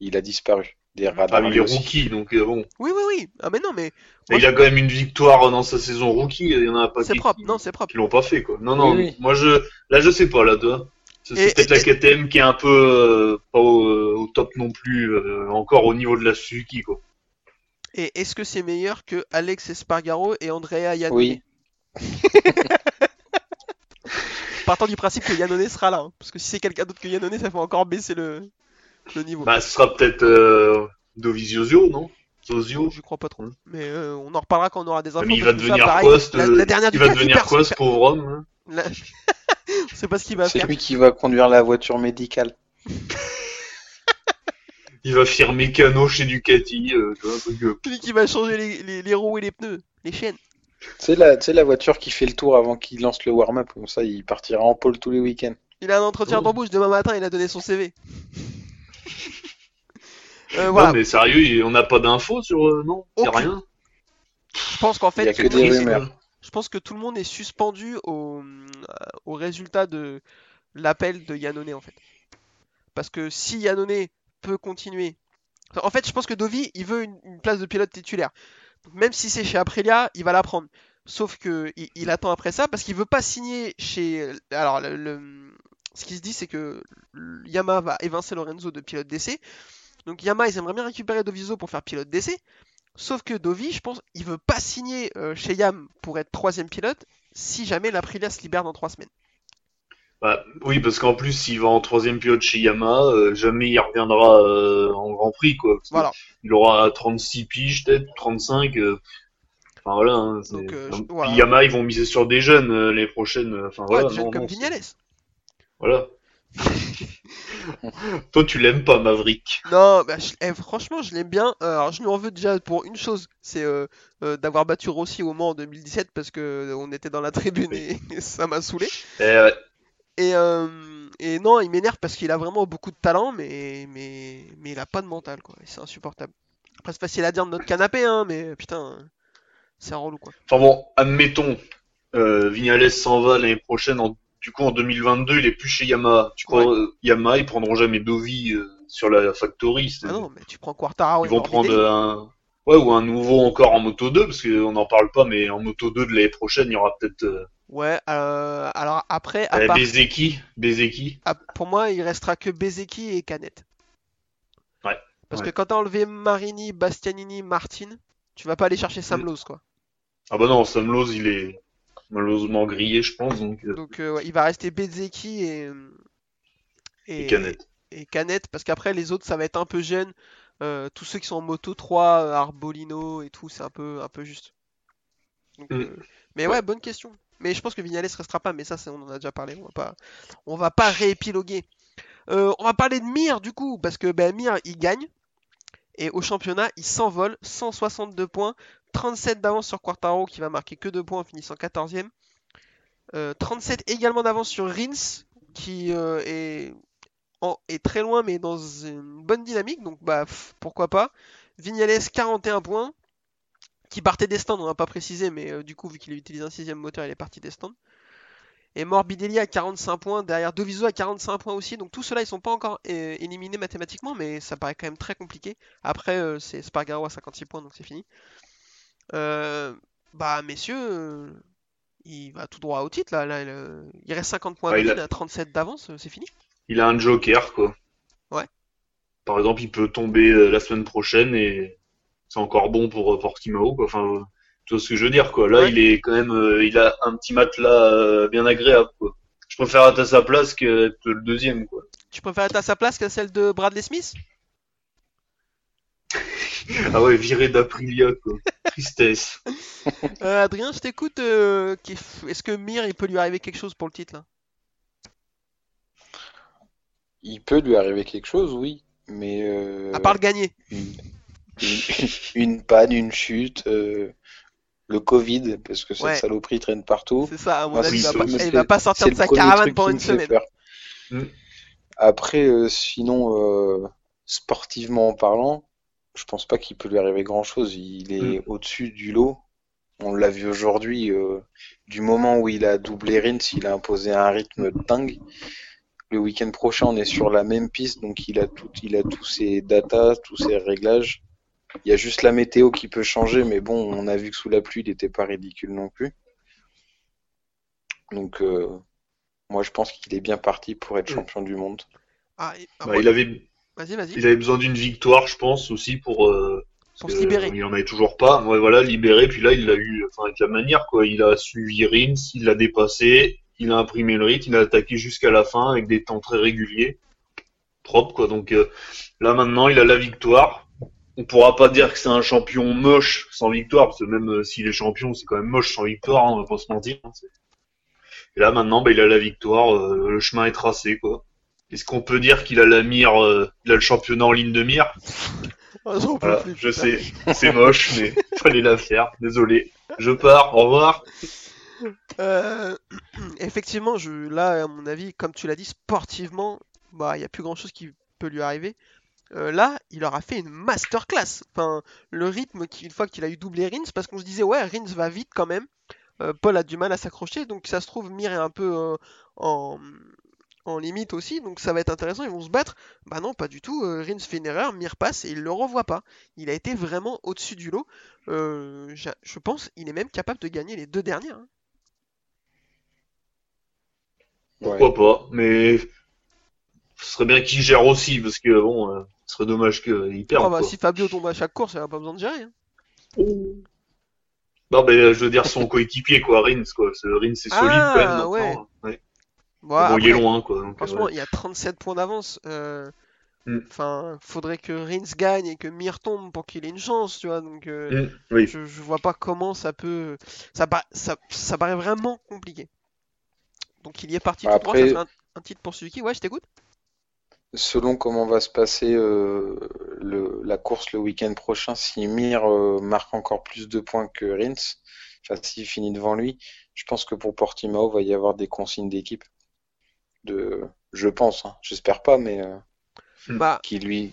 il a disparu. Des Ah, radars. mais il est rookie, donc euh, bon. Oui, oui, oui. Ah mais non, mais Mais il a quand même une victoire dans sa saison rookie. Il y en a pas c'est qui, propre. qui- Non, c'est propre. qui l'ont pas fait, quoi. Non, non. Oui, oui. Moi, je, là, je sais pas, là, toi. C'est peut-être la KTM qui est un peu euh, pas au, au top non plus, euh, encore au niveau de la Suzuki, quoi. Et est-ce que c'est meilleur que Alex Espargaro et Andrea Iannone? Oui. Partant du principe que Yannone sera là, hein, parce que si c'est quelqu'un d'autre que Yannone, ça fait encore baisser le, le niveau. Bah, ce sera peut-être euh, Dovizioso, non? Zozio Je crois pas trop. Mais euh, on en reparlera quand on aura des infos. Mais il va que ça, devenir pareil, ce- la, la dernière Il va devenir personne- pauvre homme hein la- On sait pas ce qu'il va C'est faire. lui qui va conduire la voiture médicale. Il va faire mécano chez Ducati, euh, tu vois, euh, Celui qui va changer les, les- les roues et les pneus, les chaînes. C'est la, la voiture qui fait le tour avant qu'il lance le warm-up, comme ça, il partira en pôle tous les week-ends. Il a un entretien Oh. d'embauche demain matin, il a donné son CV. Euh, Non, mais sérieux, il- on n'a pas d'infos sur... euh, non? Y a Aucune. rien? Je pense qu'en Il y fait, a que tout le des monde est- rumeurs. je pense que tout le monde est suspendu au, au résultat de l'appel de Yannone en fait. Parce que si Yannone peut continuer. En fait, je pense que Dovi, il veut une, place de pilote titulaire. Même si c'est chez Aprilia, il va la prendre. Sauf que il, il attend après ça parce qu'il veut pas signer chez. Alors, le, ce qui se dit, c'est que Yamaha va évincer Lorenzo de pilote d'essai. Donc Yamaha, ils aimeraient bien récupérer Doviso pour faire pilote d'essai. Sauf que Dovi, je pense, il veut pas signer euh, chez Yam pour être troisième pilote si jamais l'Aprilia se libère dans trois semaines. Bah, oui, parce qu'en plus, s'il va en troisième pilote chez Yamaha, euh, jamais il reviendra euh, en Grand Prix, quoi. Voilà. Il aura 36 piges, peut-être 35. euh, Enfin voilà. Hein, Donc, euh, voilà. Yamaha, ils vont miser sur des jeunes les prochaines. Enfin Ouais, voilà. des jeunes non, comme Vignales. Voilà. Toi, tu l'aimes pas, Maverick. Non, bah, je- eh, franchement, je l'aime bien. Euh, Alors, je lui en veux déjà pour une chose, c'est euh, euh, d'avoir battu Rossi au Mans en 2017 parce que on était dans la tribune et, et ça m'a saoulé. Eh ouais. Et, euh, et non, il m'énerve parce qu'il a vraiment beaucoup de talent, mais, mais, mais il a pas de mental, quoi. C'est insupportable. Après, c'est facile à dire de notre canapé, hein, mais putain, c'est un relou, quoi. Enfin bon, admettons, Vignales s'en va l'année prochaine. En, du coup, en 2022, il est plus chez Yamaha. Tu crois Ouais. euh, Yamaha, ils prendront jamais Dovi euh, sur la factory Ah non, mais tu prends Quartararo Ils vont prendre un, ouais, ou un nouveau encore en Moto 2, parce qu'on n'en parle pas, mais en Moto 2 de l'année prochaine, il y aura peut-être euh, Ouais, euh, alors après, à euh, part- Bezeki, Bezeki. Ah, pour moi, il restera que Bezeki et Canet. Ouais. Parce Ouais. que quand t'as enlevé Marini, Bastianini, Martin, tu vas pas aller chercher Sam Mm. Quoi. Ah bah non, Sam Lowe, il est malheureusement grillé, je pense, donc euh, Donc euh, ouais, il va rester Bezeki et et Canet. et Canet, parce qu'après les autres ça va être un peu jeune. Euh, tous ceux qui sont en moto 3, euh, Arbolino et tout, c'est un peu un peu juste. Donc, Mm. euh, Mais ouais, bonne question. Mais je pense que Vignales restera pas, mais ça on en a déjà parlé, on va pas on va pas réépiloguer. Euh, on va parler de Mir du coup, parce que ben, Mir il gagne. Et au championnat, il s'envole, 162 points, 37 d'avance sur Quartaro qui va marquer que 2 points en finissant 14ème. Euh, 37 également d'avance sur Rins qui euh, est, très loin mais dans une bonne dynamique, donc bah pourquoi pas. Vignales 41 points, qui partait des stands, on n'a pas précisé, mais euh, du coup vu qu'il utilise un sixième moteur, il est parti des stands. Et Morbidelli à 45 points, derrière Doviso à 45 points aussi. Donc tout cela, ils sont pas encore euh, éliminés mathématiquement, mais ça paraît quand même très compliqué. Après, c'est Spargaro à 56 points, donc c'est fini. Euh, bah messieurs, euh, il va tout droit au titre là. là, il, euh, il reste 50 points à Ah, il a- il a 37 d'avance, c'est fini. Il a un joker, quoi. Ouais. Par exemple, il peut tomber la semaine prochaine et c'est encore bon pour Portimao, quoi. Enfin, tu vois ce que je veux dire, quoi. Là, Ouais. il est quand même, euh, il a un petit matelas euh, bien agréable, quoi. Je préfère être à sa place qu'être le deuxième, quoi. Tu préfères être à sa place qu'à celle de Bradley Smith? Ah ouais, viré d'Aprilia, quoi. Tristesse. Euh, Adrien, je t'écoute. euh, Est-ce que Mir, il peut lui arriver quelque chose pour le titre là? Il peut lui arriver quelque chose, oui, mais euh, À part le gagner. une, une- une panne, une chute, euh, le Covid, parce que cette Ouais. saloperie traîne partout. C'est ça, à mon Moi, avis, il c'est- va pas, va pas sortir c'est de le sa premier caravane truc pendant qui une me fait semaine. peur. Mm. Après, euh, sinon, euh, sportivement parlant, je pense pas qu'il peut lui arriver grand-chose. Il est au-dessus du lot. On l'a vu aujourd'hui, euh, du moment où il a doublé Rins, il a imposé un rythme dingue. Le week-end prochain, on est sur la même piste, donc il a tout, il a tous ses datas, tous ses réglages. Il y a juste la météo qui peut changer, mais bon, on a vu que sous la pluie, il n'était pas ridicule non plus. Donc, euh, moi, je pense qu'il est bien parti pour être Mm. champion du monde. Ah, et- ah, Bah, il avait, Vas-y, vas-y. il avait besoin d'une victoire, je pense, aussi pour, euh, Pour se libérer. Il en avait toujours pas. Ouais, voilà, libéré. Puis là, il l'a eu, enfin, avec la manière, quoi. Il a suivi Rins, il l'a dépassé, il a imprimé le rythme, il a attaqué jusqu'à la fin avec des temps très réguliers. Propre, quoi. Donc, euh, là, maintenant, il a la victoire. On pourra pas dire que c'est un champion moche sans victoire, parce que même euh, s'il est champion, c'est quand même moche sans victoire, hein, on va pas se mentir. hein, Et là, maintenant, bah, il a la victoire, le chemin est tracé, quoi. Est-ce qu'on peut dire qu'il a la mire, euh, il a le championnat en ligne de mire? Voilà, plus, je sais, c'est moche, mais fallait la faire. Désolé. Je pars, au revoir. Euh, effectivement, je, là, à mon avis, comme tu l'as dit, sportivement, bah, il n'y a plus grand chose qui peut lui arriver. Euh, là, il aura fait une masterclass. Enfin, le rythme, une fois qu'il a eu doublé Rins, parce qu'on se disait, ouais, Rins va vite quand même. Euh, Paul a du mal à s'accrocher, donc ça se trouve, Mir est un peu en, en limite aussi, donc ça va être intéressant, ils vont se battre. Bah non, pas du tout. euh, Rins fait une erreur, Mir passe et il le revoit pas. Il a été vraiment au-dessus du lot. Euh, je pense, il est même capable de gagner les deux dernières. hein. Ouais. Pourquoi pas, mais ce serait bien qu'il gère aussi, parce que bon, euh, ce serait dommage qu'il perde. Ah bah, si Fabio tombe à chaque course, il a pas besoin de gérer. hein. Non, mais je veux dire son coéquipier, quoi, Rins, quoi. Rins, c'est solide Ah, quand même. maintenant. ouais. Ouais. Bon, bon, il est loin, quoi. donc, Franchement, ouais. il y a 37 points d'avance. euh, Mm. Enfin, faudrait que Rins gagne et que Mir tombe pour qu'il ait une chance, tu vois. Donc, euh, Mm, oui. je, je vois pas comment ça peut. Ça, pa- ça, ça paraît vraiment compliqué. Donc, il y est parti tout droit. Ça un, un titre pour Suzuki. Ouais, je t'écoute. Selon comment va se passer euh, le, la course le week-end prochain, si Mir euh, marque encore plus de points que Rins, enfin s'il finit devant lui, je pense que pour Portimao va y avoir des consignes d'équipe. De, je pense, hein. j'espère pas, mais euh, Mm. Bah, qui lui,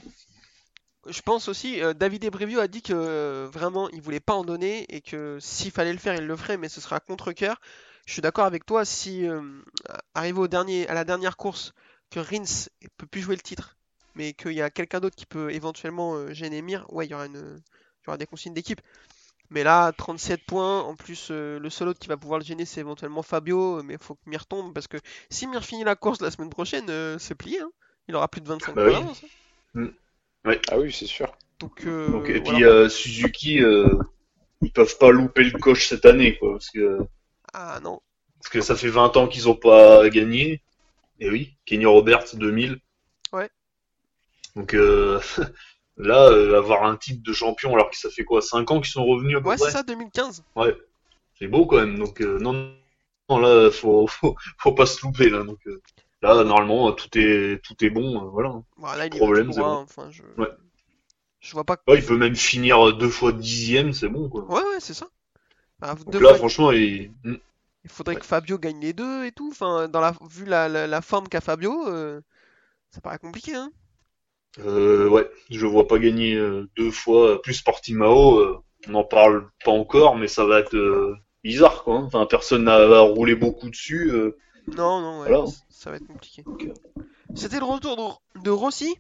je pense aussi. euh, David Ebrevio a dit que euh, vraiment, il voulait pas en donner et que s'il fallait le faire, il le ferait, mais ce sera à contre-cœur. Je suis d'accord avec toi. Si euh, arrivé au dernier, à la dernière course, que Rins peut plus jouer le titre, mais qu'il y a quelqu'un d'autre qui peut éventuellement euh, gêner Mir, ouais, il y aura une, il y aura des consignes d'équipe. Mais là, 37 points, en plus, euh, le seul autre qui va pouvoir le gêner, c'est éventuellement Fabio, mais il faut que Mir tombe, parce que si Mir finit la course la semaine prochaine, euh, c'est plié, hein. Il aura plus de 25 Bah points oui. hein. ah oui, c'est sûr. Donc, euh, Donc, et voilà. puis euh, Suzuki, euh, ils peuvent pas louper le coche cette année, quoi, parce que Ah non. parce que ça fait 20 ans qu'ils ont pas gagné. Et oui, Kenny Roberts 2000. Ouais. Donc euh, là, euh, avoir un titre de champion alors que ça fait quoi 5 ans qu'ils sont revenus à peu Ouais, c'est ça, 2015. Ouais, c'est beau quand même. Donc euh, non, non, là, faut, faut, faut pas se louper là. Donc euh, Là, normalement, tout est tout est bon, euh, voilà. Bon, là, il Problème, c'est bon. Enfin, je... Ouais. je vois pas. Ouais, il peut même finir deux fois dixième, c'est bon, quoi. Ouais, ouais, c'est ça. Bah, Donc là, fois- franchement, il... hmm. Il faudrait Ouais. que Fabio gagne les deux et tout. Enfin, dans la vu la, la, la forme qu'a Fabio, euh, ça paraît compliqué, hein. Euh, ouais, je vois pas gagner euh, deux fois plus Portimao. euh, on n'en parle pas encore, mais ça va être euh, bizarre, quoi. hein. Enfin, personne n'a va rouler beaucoup dessus. euh. Non, non, ouais, Voilà. c- ça va être compliqué. C'était le retour de, de Rossi,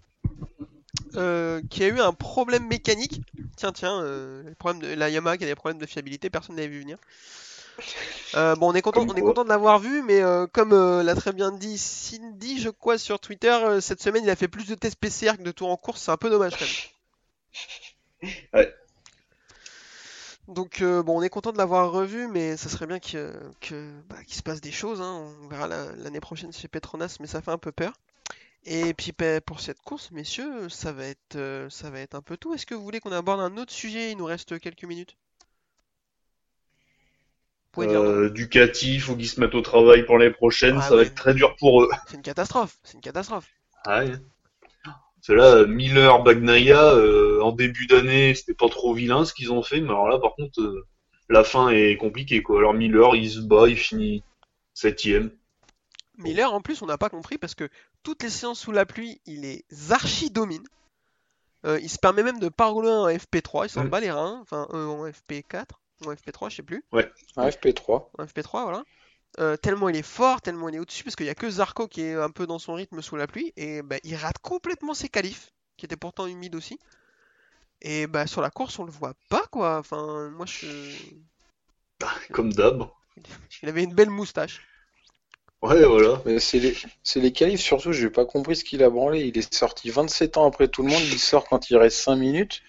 euh, qui a eu un problème mécanique. Tiens, tiens, euh, le problème de la Yamaha qui a des problèmes de fiabilité, personne n'avait vu venir. Euh, bon, on est content, on est content de l'avoir vu, mais euh, comme euh, l'a très bien dit Cindy, je crois, sur Twitter, cette semaine il a fait plus de tests PCR que de tours en course, c'est un peu dommage quand même. Ouais. Donc bon, on est content de l'avoir revu, mais ça serait bien que, que, bah, qu'il se passe des choses. hein. On verra la- l'année prochaine chez Petronas, mais ça fait un peu peur. Et puis bah, pour cette course, messieurs, ça va être, ça va être un peu tout. Est-ce que vous voulez qu'on aborde un autre sujet? Il nous reste quelques minutes. Vous pouvez dire non. Euh, Ducati, faut qu'ils se mettent au travail pour l'année prochaine. Ah ça va être très dur pour eux. C'est une catastrophe. C'est une catastrophe. Ouais. C'est là, Miller, Bagnaia, euh, en début d'année, c'était pas trop vilain ce qu'ils ont fait, mais alors là, par contre, euh, la fin est compliquée, quoi. Alors Miller, il se bat, il finit septième. Miller, en plus, on n'a pas compris parce que toutes les séances sous la pluie, il les archi domine. Euh, il se permet même de pas rouler en FP3, il s'en Mm. bat les reins, enfin en FP4 ou en FP3, je sais plus, Un FP3. en FP3, voilà. Euh, tellement il est fort, tellement il est au-dessus, parce qu'il y a que Zarco qui est un peu dans son rythme sous la pluie, et bah, il rate complètement ses qualifs, qui étaient pourtant humides aussi. Et bah sur la course, on le voit pas, quoi. Enfin, moi je. Comme d'hab. Il avait une belle moustache. Ouais, voilà. Mais c'est les, c'est les qualifs surtout, j'ai pas compris ce qu'il a branlé. Il est sorti 27 ans après tout le monde, il sort quand il reste 5 minutes.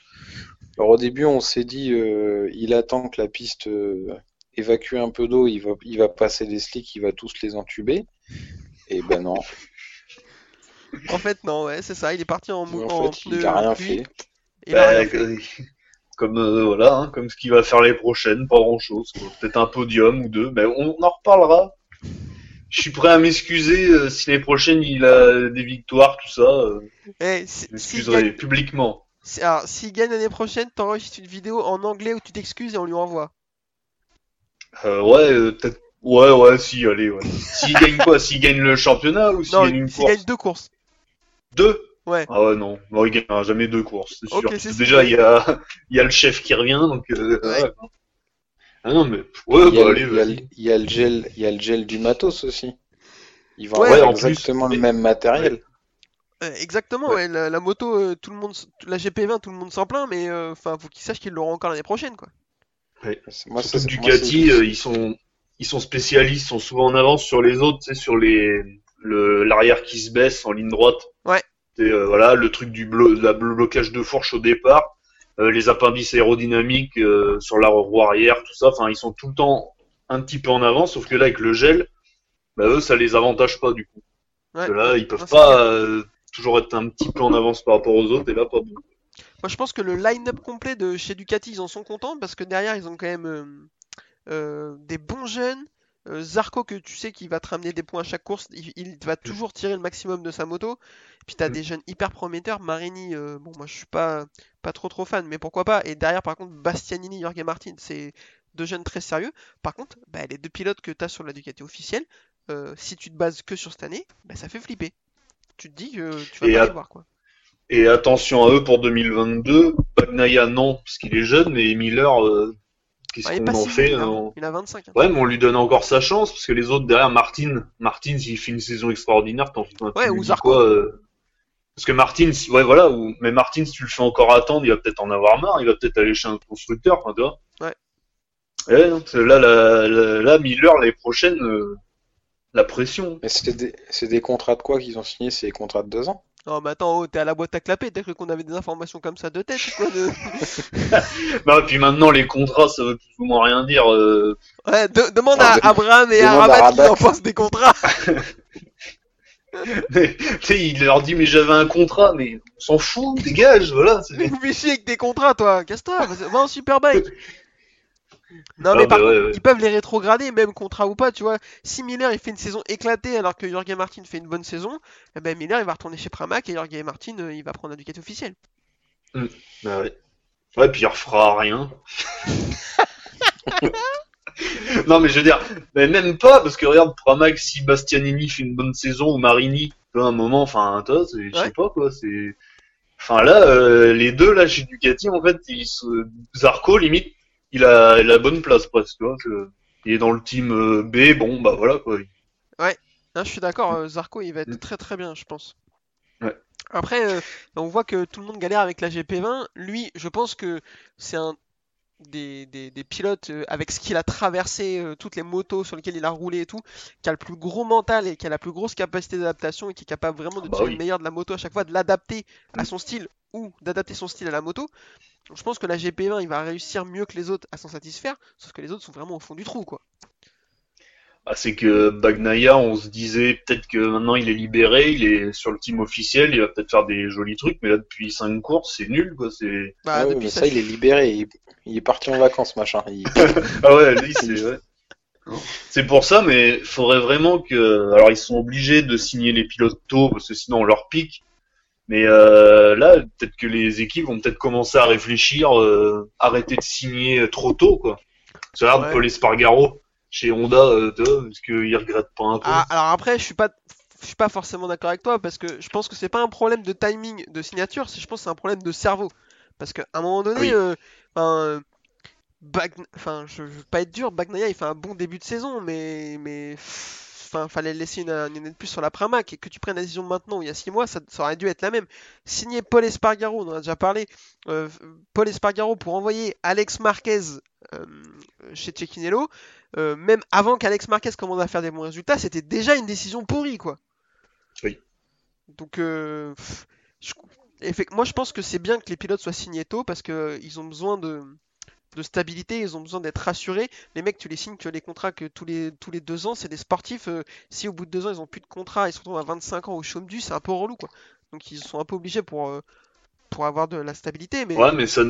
Alors au début, on s'est dit, euh, il attend que la piste euh, évacue un peu d'eau, il va, il va passer des slicks, il va tous les entuber. Et ben non, En fait, non, ouais, c'est ça, il est parti en, mou- en fait, il a rien fait. a Bah, rien fait. comme euh, voilà, hein, comme ce qu'il va faire les prochaines, pas grand chose. Peut-être un podium ou deux, mais on, on en reparlera. Je suis prêt à m'excuser euh, si les prochaines il a des victoires, tout ça. Euh, Eh, si- je s'il m'excuserai publiquement. Si- alors, s'il gagne l'année prochaine, t'enregistres une vidéo en anglais où tu t'excuses et on lui envoie. Euh, ouais, euh, peut-être. Ouais, ouais, si, allez, ouais. S'il gagne quoi S'il gagne le championnat ou s'il Non, gagne une s'il course? gagne deux courses. Deux? Ouais. Ah ouais, non. Non, il gagnera jamais deux courses, c'est sûr. C'est déjà, il y a, il y a le chef qui revient, donc... Euh, Ouais. Ah non, mais... Ouais, Il y a, bah le- allez, il y a vas-y. le- il y a le gel, il y a le gel du matos aussi. Il va Ouais, avoir en plus. exactement le même matériel. Euh, exactement, Ouais. ouais, la, la moto, euh, tout le monde, la GP20, tout le monde s'en plaint, mais euh, enfin, faut qu'ils sachent qu'ils l'auront encore l'année prochaine, quoi. Moi, Surtout c'est- que moi, Ducati, euh, ils sont ils sont spécialistes, ils sont souvent en avance sur les autres, sur les le l'arrière qui se baisse en ligne droite. Ouais. Euh, voilà le truc du blo la le blocage de fourche au départ, euh, les appendices aérodynamiques euh, sur la roue arrière, tout ça. Enfin, ils sont tout le temps un petit peu en avance, sauf que là avec le gel, bah eux ça les avantage pas du coup. Ouais. Parce que là ils peuvent pas toujours être un petit peu en avance par rapport aux autres et là pas beaucoup. Moi, je pense que le line-up complet de chez Ducati, ils en sont contents parce que derrière, ils ont quand même euh, euh, des bons jeunes. Euh, Zarco, que tu sais qu'il va te ramener des points à chaque course, il, il va toujours tirer le maximum de sa moto. Puis t'as Mm. des jeunes hyper prometteurs. Marini, euh, bon, moi je suis pas, pas trop trop fan, mais pourquoi pas. Et derrière, par contre, Bastianini, Jorge Martin, c'est deux jeunes très sérieux. Par contre, bah, les deux pilotes que t'as sur la Ducati officielle, si tu te bases que sur cette année, bah, ça fait flipper. Tu te dis que tu vas Et pas à- les voir, quoi. Et attention à eux pour 2022. Bagnaia non, parce qu'il est jeune, mais Miller, euh, qu'est-ce Ouais, qu'on en si fait a- on- il a 25. hein. Ouais, mais on lui donne encore sa chance, parce que les autres derrière, Martin, Martin, s'il fait une saison extraordinaire, t'en Ouais, ou Zarco. quoi euh, Parce que Martin, ouais, voilà, ou... mais Martin, si tu le fais encore attendre, il va peut-être en avoir marre, il va peut-être aller chez un constructeur, enfin, tu vois. Ouais. Que là, la, la- là, Miller, l'année prochaine, euh, la pression. Mais c'est des, c'est des contrats de quoi qu'ils ont signés? C'est des contrats de deux ans? Non, mais attends, oh, t'es à la boîte à clapper, t'as cru qu'on avait des informations comme ça de tête ou quoi de... Et puis maintenant, les contrats, ça veut plus ou moins rien dire. euh, Ouais, de- demande à de- Abraham et à demande à Rabat qui Rabat. en pensent des contrats. Mais, tu sais, il leur dit, mais j'avais un contrat, mais on s'en fout, dégage, voilà. c'est- Tu me fais chier avec tes contrats, toi. Casse-toi, va en superbike. Non, Ah, mais par ouais, contre, ouais. ils peuvent les rétrograder, même contrat ou pas, tu vois. Si Miller il fait une saison éclatée alors que Jorge Martin fait une bonne saison, eh ben Miller il va retourner chez Pramac et Jorge Martin euh, il va prendre un Ducati officiel. Bah ouais. Ouais, puis il refera rien. non, mais je veux dire, mais même pas, parce que regarde, Pramac, si Bastianini fait une bonne saison, ou Marini, vois, un moment, enfin, je sais pas, quoi, c'est... Enfin, là, euh, les deux, là, chez Ducati, en fait, ils se... Zarco, limite, il a la bonne place, presque, tu vois, il est dans le team euh, B, bon, bah voilà, quoi. Hein, je suis d'accord, euh, Zarco il va être très très bien, je pense. Ouais. Après, euh, on voit que tout le monde galère avec la GP20. Lui, je pense que c'est un des, des, des pilotes euh, avec ce qu'il a traversé, euh, toutes les motos sur lesquelles il a roulé et tout, qui a le plus gros mental et qui a la plus grosse capacité d'adaptation et qui est capable vraiment de Ah bah tirer oui. le meilleur de la moto à chaque fois, de l'adapter à Mm. son style ou d'adapter son style à la moto. Donc, je pense que la GP20 il va réussir mieux que les autres à s'en satisfaire, sauf que les autres sont vraiment au fond du trou quoi. Ah, c'est que Bagnaia, on se disait peut-être que maintenant il est libéré, il est sur le team officiel, il va peut-être faire des jolis trucs, mais là depuis cinq courses, c'est nul quoi. C'est Bah, Ah ouais, depuis mais ça, il est libéré. Il, il est parti en vacances, machin. Il- ah ouais, lui c'est ouais. C'est pour ça, mais faudrait vraiment que. Alors ils sont obligés de signer les pilotes tôt parce que sinon on leur pique. Mais euh, là, peut-être que les équipes vont peut-être commencer à réfléchir, euh, arrêter de signer trop tôt quoi. Tu regardes Ouais. Paul Espargaro chez Honda, euh, est-ce qu'il regrette pas un peu Ah, alors après, je suis pas, je suis pas forcément d'accord avec toi parce que je pense que c'est pas un problème de timing de signature, je pense que c'est un problème de cerveau. Parce qu'à un moment donné, Oui. euh, enfin, euh, Bagn- enfin, je, je veux pas être dur, Bagnaia il fait un bon début de saison, mais, mais, enfin, fallait laisser une, une année de plus sur la Pramac et que tu prennes la décision maintenant ou il y a 6 mois, ça, ça aurait dû être la même. Signer Paul Espargaro, on en a déjà parlé, euh, Paul Espargaro pour envoyer Alex Marquez euh, chez Cecchinello, euh, même avant qu'Alex Marquez commence à faire des bons résultats, c'était déjà une décision pourrie, quoi. Oui. Donc, pff, je- effect- moi je pense que c'est bien que les pilotes soient signés tôt parce que euh, ils ont besoin de, de stabilité, ils ont besoin d'être rassurés. Les mecs, tu les signes, tu as les contrats que tous les, tous les deux ans, c'est des sportifs. euh, si au bout de deux ans ils ont plus de contrat, ils se retrouvent à 25 ans au chaume du, c'est un peu relou, quoi. Donc ils sont un peu obligés pour, euh, pour avoir de la stabilité, mais Ouais, mais ça,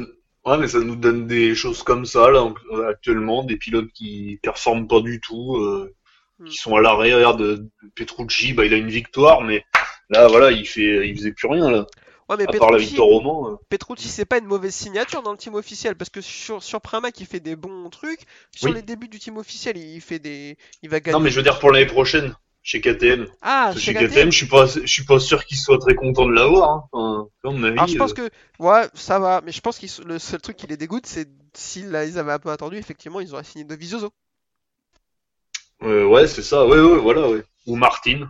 ouais, mais ça nous donne des choses comme ça là en- actuellement, des pilotes qui performent pas du tout, euh, Hmm. qui sont à l'arrêt. Regarde, euh, Petrucci, bah il a une victoire, mais là voilà, il fait, il faisait plus rien là. Ouais, mais À part la Petrucci, victoire euh. Petrucci, c'est pas une mauvaise signature dans le team officiel parce que sur, sur Pramac il fait des bons trucs. Sur Oui. les débuts du team officiel, il fait des, il va gagner. Non, mais je veux dire pour l'année prochaine chez KTM. Ah, chez KTM. KTM, je suis pas, je suis pas sûr qu'il soit très content de l'avoir. Hein. Enfin, à mon avis. Alors je pense euh, que ouais ça va, mais je pense que le seul truc qui les dégoûte c'est si là, ils avaient un peu attendu, effectivement ils auraient signé de Vizoso. euh, ouais, c'est ça. Ouais, ouais, voilà, ouais. Ou Martin.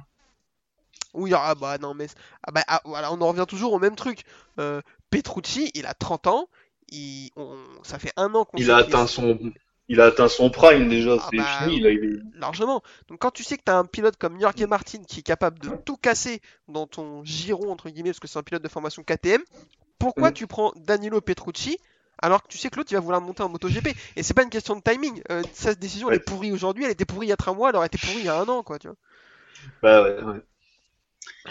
Ou il y aura ah bah non mais ah bah ah, voilà on en revient toujours au même truc. Euh, Petrucci il a 30 ans, il on- ça fait un an qu'on Il a atteint son, il a atteint son prime déjà. Ah c'est bah, fini. Là, il est... largement. Donc quand tu sais que tu as un pilote comme Jorge Martin qui est capable de tout casser dans ton giron entre guillemets parce que c'est un pilote de formation KTM, pourquoi Mm. tu prends Danilo Petrucci alors que tu sais que l'autre il va vouloir monter en MotoGP? Et c'est pas une question de timing. Euh, cette décision elle est pourrie aujourd'hui, elle était pourrie il y a 3 mois, elle aurait été pourrie il y a un an quoi, tu vois. Bah ouais, ouais.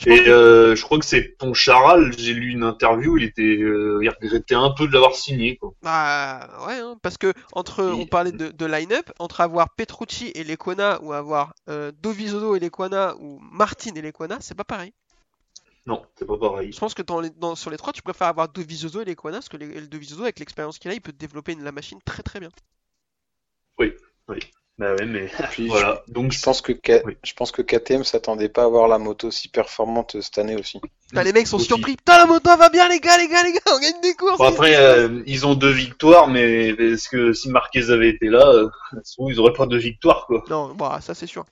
Et euh, je crois que c'est Poncharal, j'ai lu une interview, il était, euh, il regrettait un peu de l'avoir signé, quoi. Bah ouais, hein, parce que entre, on parlait de, de line-up, entre avoir Petrucci et Lequana ou avoir euh, Dovizioso et Lequana ou Martin et Lequana, c'est pas pareil. Non, c'est pas pareil. Je pense que dans les, dans- sur les trois, tu préfères avoir Dovizioso et Lequana, parce que les, le avec l'expérience qu'il a, il peut développer une- la machine très très bien. Bah ouais, mais Puis, voilà. Donc je, pense que K- Oui. je pense que KTM s'attendait pas à avoir la moto si performante cette année aussi. Putain, les mecs sont Aussi. surpris. Putain, la moto va bien, les gars, les gars, les gars, on gagne des courses. Bon, après, euh, ils ont deux victoires, mais est-ce que si Marquez avait été là, euh, ils auraient pas deux victoires, quoi. Non, bah ça c'est sûr.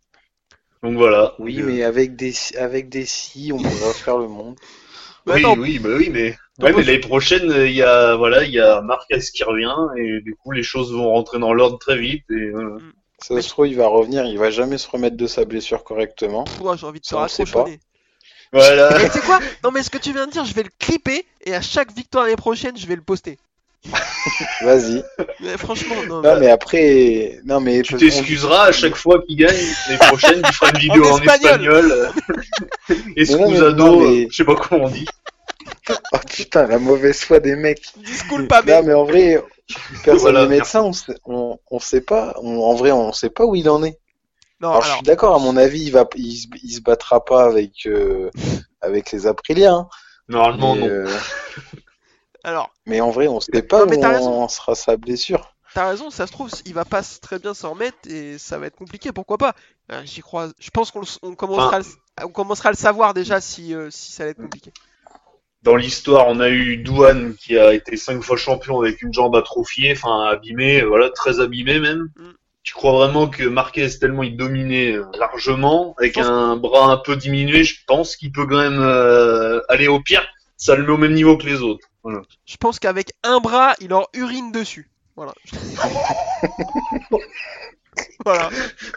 Donc voilà. Oui, euh, mais avec des avec des si, on pourrait faire le monde. Mais oui, attends, oui, bah oui, mais ouais, mais l'année prochaine, euh, il y a voilà, il y a Marquez qui revient et du coup les choses vont rentrer dans l'ordre très vite et voilà. Ça Mais- se trouve, il va revenir, il va jamais se remettre de sa blessure correctement. j'ai envie de te raccrocher. Voilà. Mais tu sais quoi? Non, mais ce que tu viens de dire, je vais le clipper et à chaque victoire l'année prochaine, je vais le poster. Vas-y. Mais franchement, non. Non, mais après, non, mais Tu t'excuseras à chaque fois qu'il gagne. L'année prochaine, tu feras une vidéo En en espagnol. espagnol. Excusado, mais- je sais pas comment on dit. Oh putain, la mauvaise foi des mecs. Disculpa, Non, mais. mais en vrai, personne Voilà, médecin, on sait, on, on sait pas. on- en vrai, on sait pas où il en est. Non, Alors, je suis d'accord, à mon avis, il va, il, se- il se battra pas avec, euh, avec les Aprilia. hein. Normalement, mais, non. euh, alors, mais en vrai, on sait pas Non, mais où en sera sa blessure. t'as raison, ça se trouve, il va pas très bien s'en remettre et ça va être compliqué, pourquoi pas Euh, J'y crois, je pense qu'on on commencera, à le- on commencera à le savoir déjà si, euh, si ça va être compliqué. Dans l'histoire, on a eu Douane qui a été cinq fois champion avec une jambe atrophiée, enfin abîmée, voilà, très abîmée même. Mm. Tu crois vraiment que Marquez, tellement il dominait euh, largement, avec un bras un peu diminué, je pense qu'il peut quand même euh, aller au pire. Ça le met au même niveau que les autres. Voilà. Je pense qu'avec un bras, il leur urine dessus. Voilà. voilà.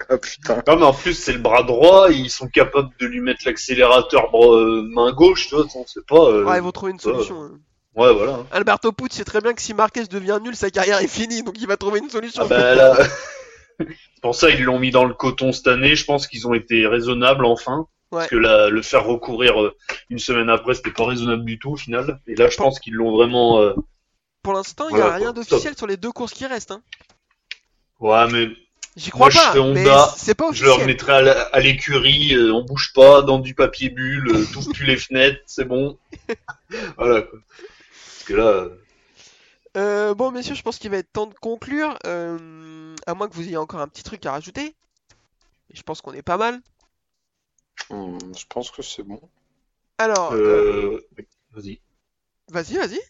Ah putain. Non, mais en plus, c'est le bras droit, ils sont capables de lui mettre l'accélérateur euh, main gauche, tu vois, on sait pas. euh, Ouais, ils vont trouver une solution. hein. ouais, voilà. Alberto Pucci sait très bien que si Marquez devient nul, sa carrière est finie, donc il va trouver une solution. Ah bah là, c'est pour ça ils l'ont mis dans le coton cette année. Je pense qu'ils ont été raisonnables enfin. Ouais. Parce que la- le faire recourir euh, une semaine après, c'était pas raisonnable du tout au final. Et là, je pense qu'ils l'ont vraiment. euh, Pour l'instant, il n'y a Voilà, rien d'officiel sur les deux courses qui restent. Hein. Ouais, mais J'y crois Moi, je pas, mais Honda, c'est pas je leur mettrais à la- à l'écurie, euh, on bouge pas, dans du papier bulle, euh, t'ouvres plus les fenêtres, c'est bon. voilà quoi. Parce que là, euh, Euh, bon, messieurs, je pense qu'il va être temps de conclure. euh, à moins que vous ayez encore un petit truc à rajouter. Et je pense qu'on est pas mal. Hum, je pense que c'est bon. Alors, euh, euh, vas-y. vas-y, vas-y.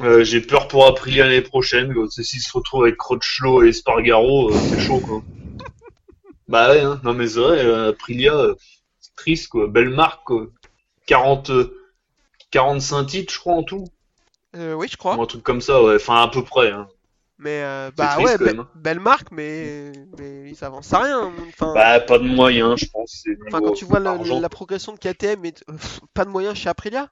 Euh, j'ai peur pour Aprilia l'année prochaine. C'est s'ils se retrouvent avec Crutchlow et Spargaro, euh, c'est chaud quoi. bah ouais, hein. non mais c'est vrai, euh, Aprilia, euh, c'est triste quoi. Belle marque quoi. 40, euh, 45 titres je crois en tout. Euh, oui, je Ou crois. un truc comme ça, ouais. Enfin à peu près. Hein. Mais euh, bah triste, ouais, quand be- même, hein. belle marque, mais mais ils avancent à rien. Enfin, Bah pas de moyens, je pense. enfin, quand tu vois argent. la progression de KTM, et pff, pas de moyens chez Aprilia?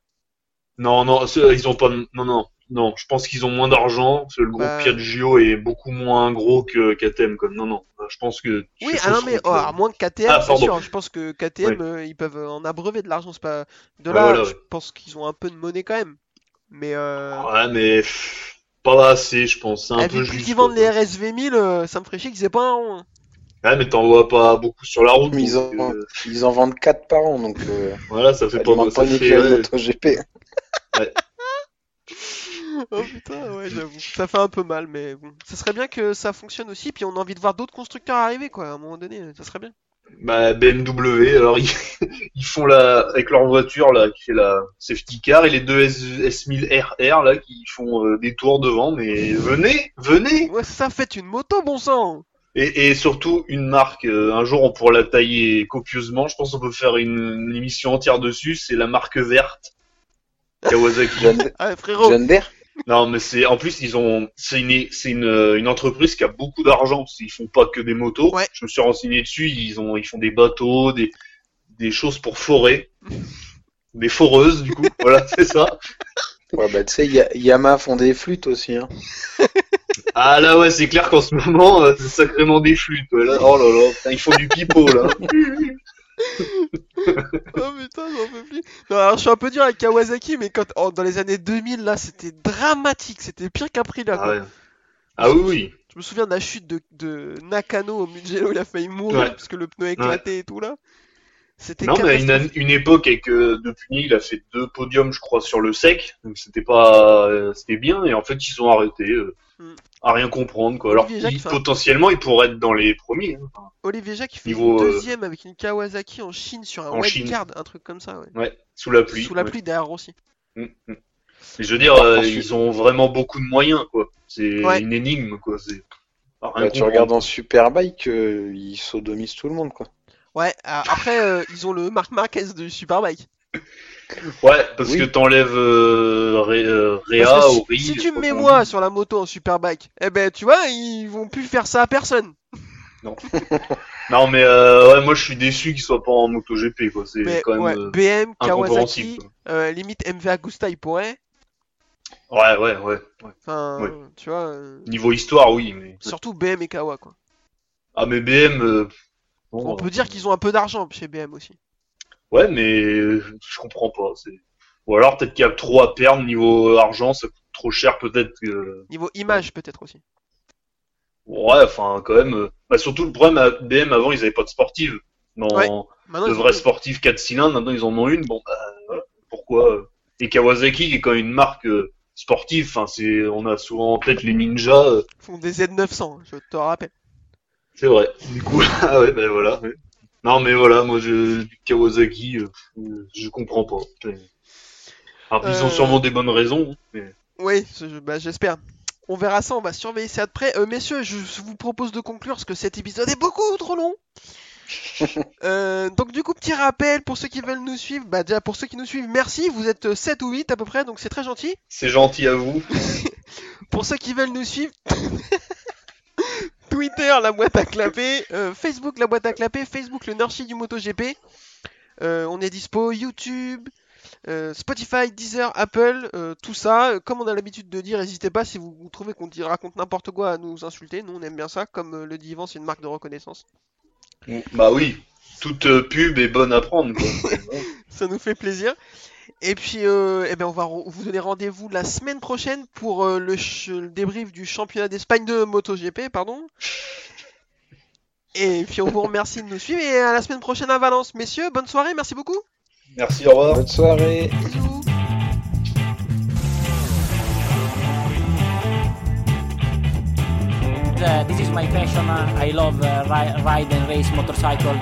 Non, non, ils ont pas de... Non, non, non, je pense qu'ils ont moins d'argent, parce que le groupe Bah. Piaggio est beaucoup moins gros que KTM, quoi. Non, non, je pense que... Oui, ah non, mais oh, à moins que KTM, Ah, c'est sûr. Je pense que KTM, euh, ils peuvent en abreuver de l'argent. C'est pas de Ouais, là. voilà, je ouais. pense qu'ils ont un peu de monnaie quand même. Mais euh, Ouais, mais pff, pas assez, je pense. C'est un eh, peu juste. qu'ils vendent les RSV 1000, euh, ça me ferait chier qu'ils aient pas un rond. hein. Ouais, mais t'en vois pas beaucoup sur la route. Ils, donc, en, euh, ils en vendent 4 par an, donc euh, Voilà, ça fait ça pas... Ça pas une fait, écurie ouais. Oh putain, ouais, j'avoue. Ça fait un peu mal, mais bon. Ça serait bien que ça fonctionne aussi, puis on a envie de voir d'autres constructeurs arriver, quoi, à un moment donné, ça serait bien. Bah, BMW, alors ils, ils font la... Avec leur voiture, là, qui fait la safety car, et les deux S... S1000RR, là, qui font euh, des tours devant, mais venez, venez Ouais, ça fait une moto, bon sang Et, et surtout une marque, euh, un jour on pourra la tailler copieusement, je pense qu'on peut faire une, une émission entière dessus, c'est la marque verte. Kawasaki. John, Ah, frérot John Deere non mais c'est en plus ils ont c'est une c'est une, euh, une entreprise qui a beaucoup d'argent parce qu'ils font pas que des motos. Ouais. Je me suis renseigné dessus, ils ont ils font des bateaux, des des choses pour forer, des foreuses du coup. voilà, c'est ça. Ouais, bah tu sais, Ya- Yamaha font des flûtes aussi. Hein. Ah là ouais, c'est clair qu'en ce moment euh, c'est sacrément des flûtes. ouais, là. Oh là là, ils font du pipeau là. Oh putain, j'en peux plus Non, alors je suis un peu dur avec Kawasaki, mais quand, oh, dans les années 2000, là, c'était dramatique, c'était pire qu'Aprilia, Ah, ouais. ah oui oui. Je me souviens de la chute de, de Nakano au Mugello, il a failli mourir Ouais. parce que le pneu a éclaté et tout, là. C'était Non, mais une, une époque avec euh, De Pugny, il a fait deux podiums, je crois, sur le sec. Donc c'était pas, euh, c'était bien. Et en fait, ils ont arrêté euh, Mm. À rien comprendre, quoi. Alors Olivier Jacques, il- potentiellement, il pourrait être dans les premiers. hein. Olivier Jacques, il fait Niveau, euh, deuxième avec une Kawasaki en Chine sur un en Chine. un truc comme ça, ouais. Ouais, sous la pluie. Sous la ouais. pluie derrière Rossi. Mm, mm. Mais je veux dire, euh, ils ont vraiment beaucoup de moyens, quoi. C'est Ouais. une énigme, quoi. Rien Bah, tu regardes en Superbike, euh, ils sodomisent tout le monde, quoi. Ouais, ah, après, euh, ils ont le Marc Marquez du Superbike. Ouais, parce Oui. que t'enlèves euh, Ré- euh, Réa ou Ri, si tu me mets moi sur la moto en Superbike, eh ben, tu vois, ils vont plus faire ça à personne. Non, mais euh, ouais, moi, je suis déçu qu'ils soient pas en MotoGP, quoi. C'est quand même ouais, euh, BM, Kawasaki, euh, limite MV Agusta, il pourrait. Ouais, ouais, ouais. ouais. Enfin, Ouais. tu vois, euh, Niveau histoire, oui, mais. surtout BM et Kawa, quoi. Ah, mais BM. euh, bon, On peut dire qu'ils ont un peu d'argent chez BM aussi. Ouais, mais je comprends pas. Ou alors peut-être qu'il y a trop à perdre niveau argent, ça coûte trop cher peut-être que... Niveau image, peut-être aussi. Ouais, enfin quand même. Bah, surtout le problème à BM avant, ils avaient pas de sportive. Non, Ouais. De ils vrais sportifs 4 cylindres, maintenant ils en ont une. Bon, bah, voilà. pourquoi? Et Kawasaki qui est quand même une marque euh, sportive. Enfin, c'est, on a souvent en tête les ninjas. euh, font des Z900, je te rappelle. c'est vrai. Du coup, ah ouais, ben voilà. ouais. Non, mais voilà, moi, je, du Kawasaki, euh, euh, je comprends pas. Alors, ils Euh. ont sûrement des bonnes raisons. Mais... Oui, bah, j'espère. On verra ça, on va surveiller ça de près. Euh, messieurs, je vous propose de conclure parce que cet épisode est beaucoup trop long. Euh, donc du coup, petit rappel pour ceux qui veulent nous suivre. Bah déjà pour ceux qui nous suivent, merci. Vous êtes 7 ou 8 à peu près, donc c'est très gentil. C'est gentil à vous. Pour ceux qui veulent nous suivre, Twitter, la boîte à clapper, euh, Facebook, la boîte à clapper, Facebook, le Nurshi du MotoGP. Euh, on est dispo, YouTube, euh, Spotify, Deezer, Apple, tout ça. Comme on a l'habitude de dire, n'hésitez pas si vous, vous trouvez qu'on dit- raconte n'importe quoi à nous insulter. Nous, on aime bien ça. Comme le dit Yvan, c'est une marque de reconnaissance. Bah oui, toute pub est bonne à prendre. Quoi. Ça nous fait plaisir. Et puis, euh, eh ben, on va vous donner rendez-vous la semaine prochaine pour euh, le, débrief du championnat d'Espagne de MotoGP, pardon. Et puis, on vous remercie de nous suivre et à la semaine prochaine à Valence. Messieurs, bonne soirée, merci beaucoup. Merci, au revoir. Bonne soirée. Bisous. Uh, this is my passion. Uh, I love uh, ri- ride and race motorcycle.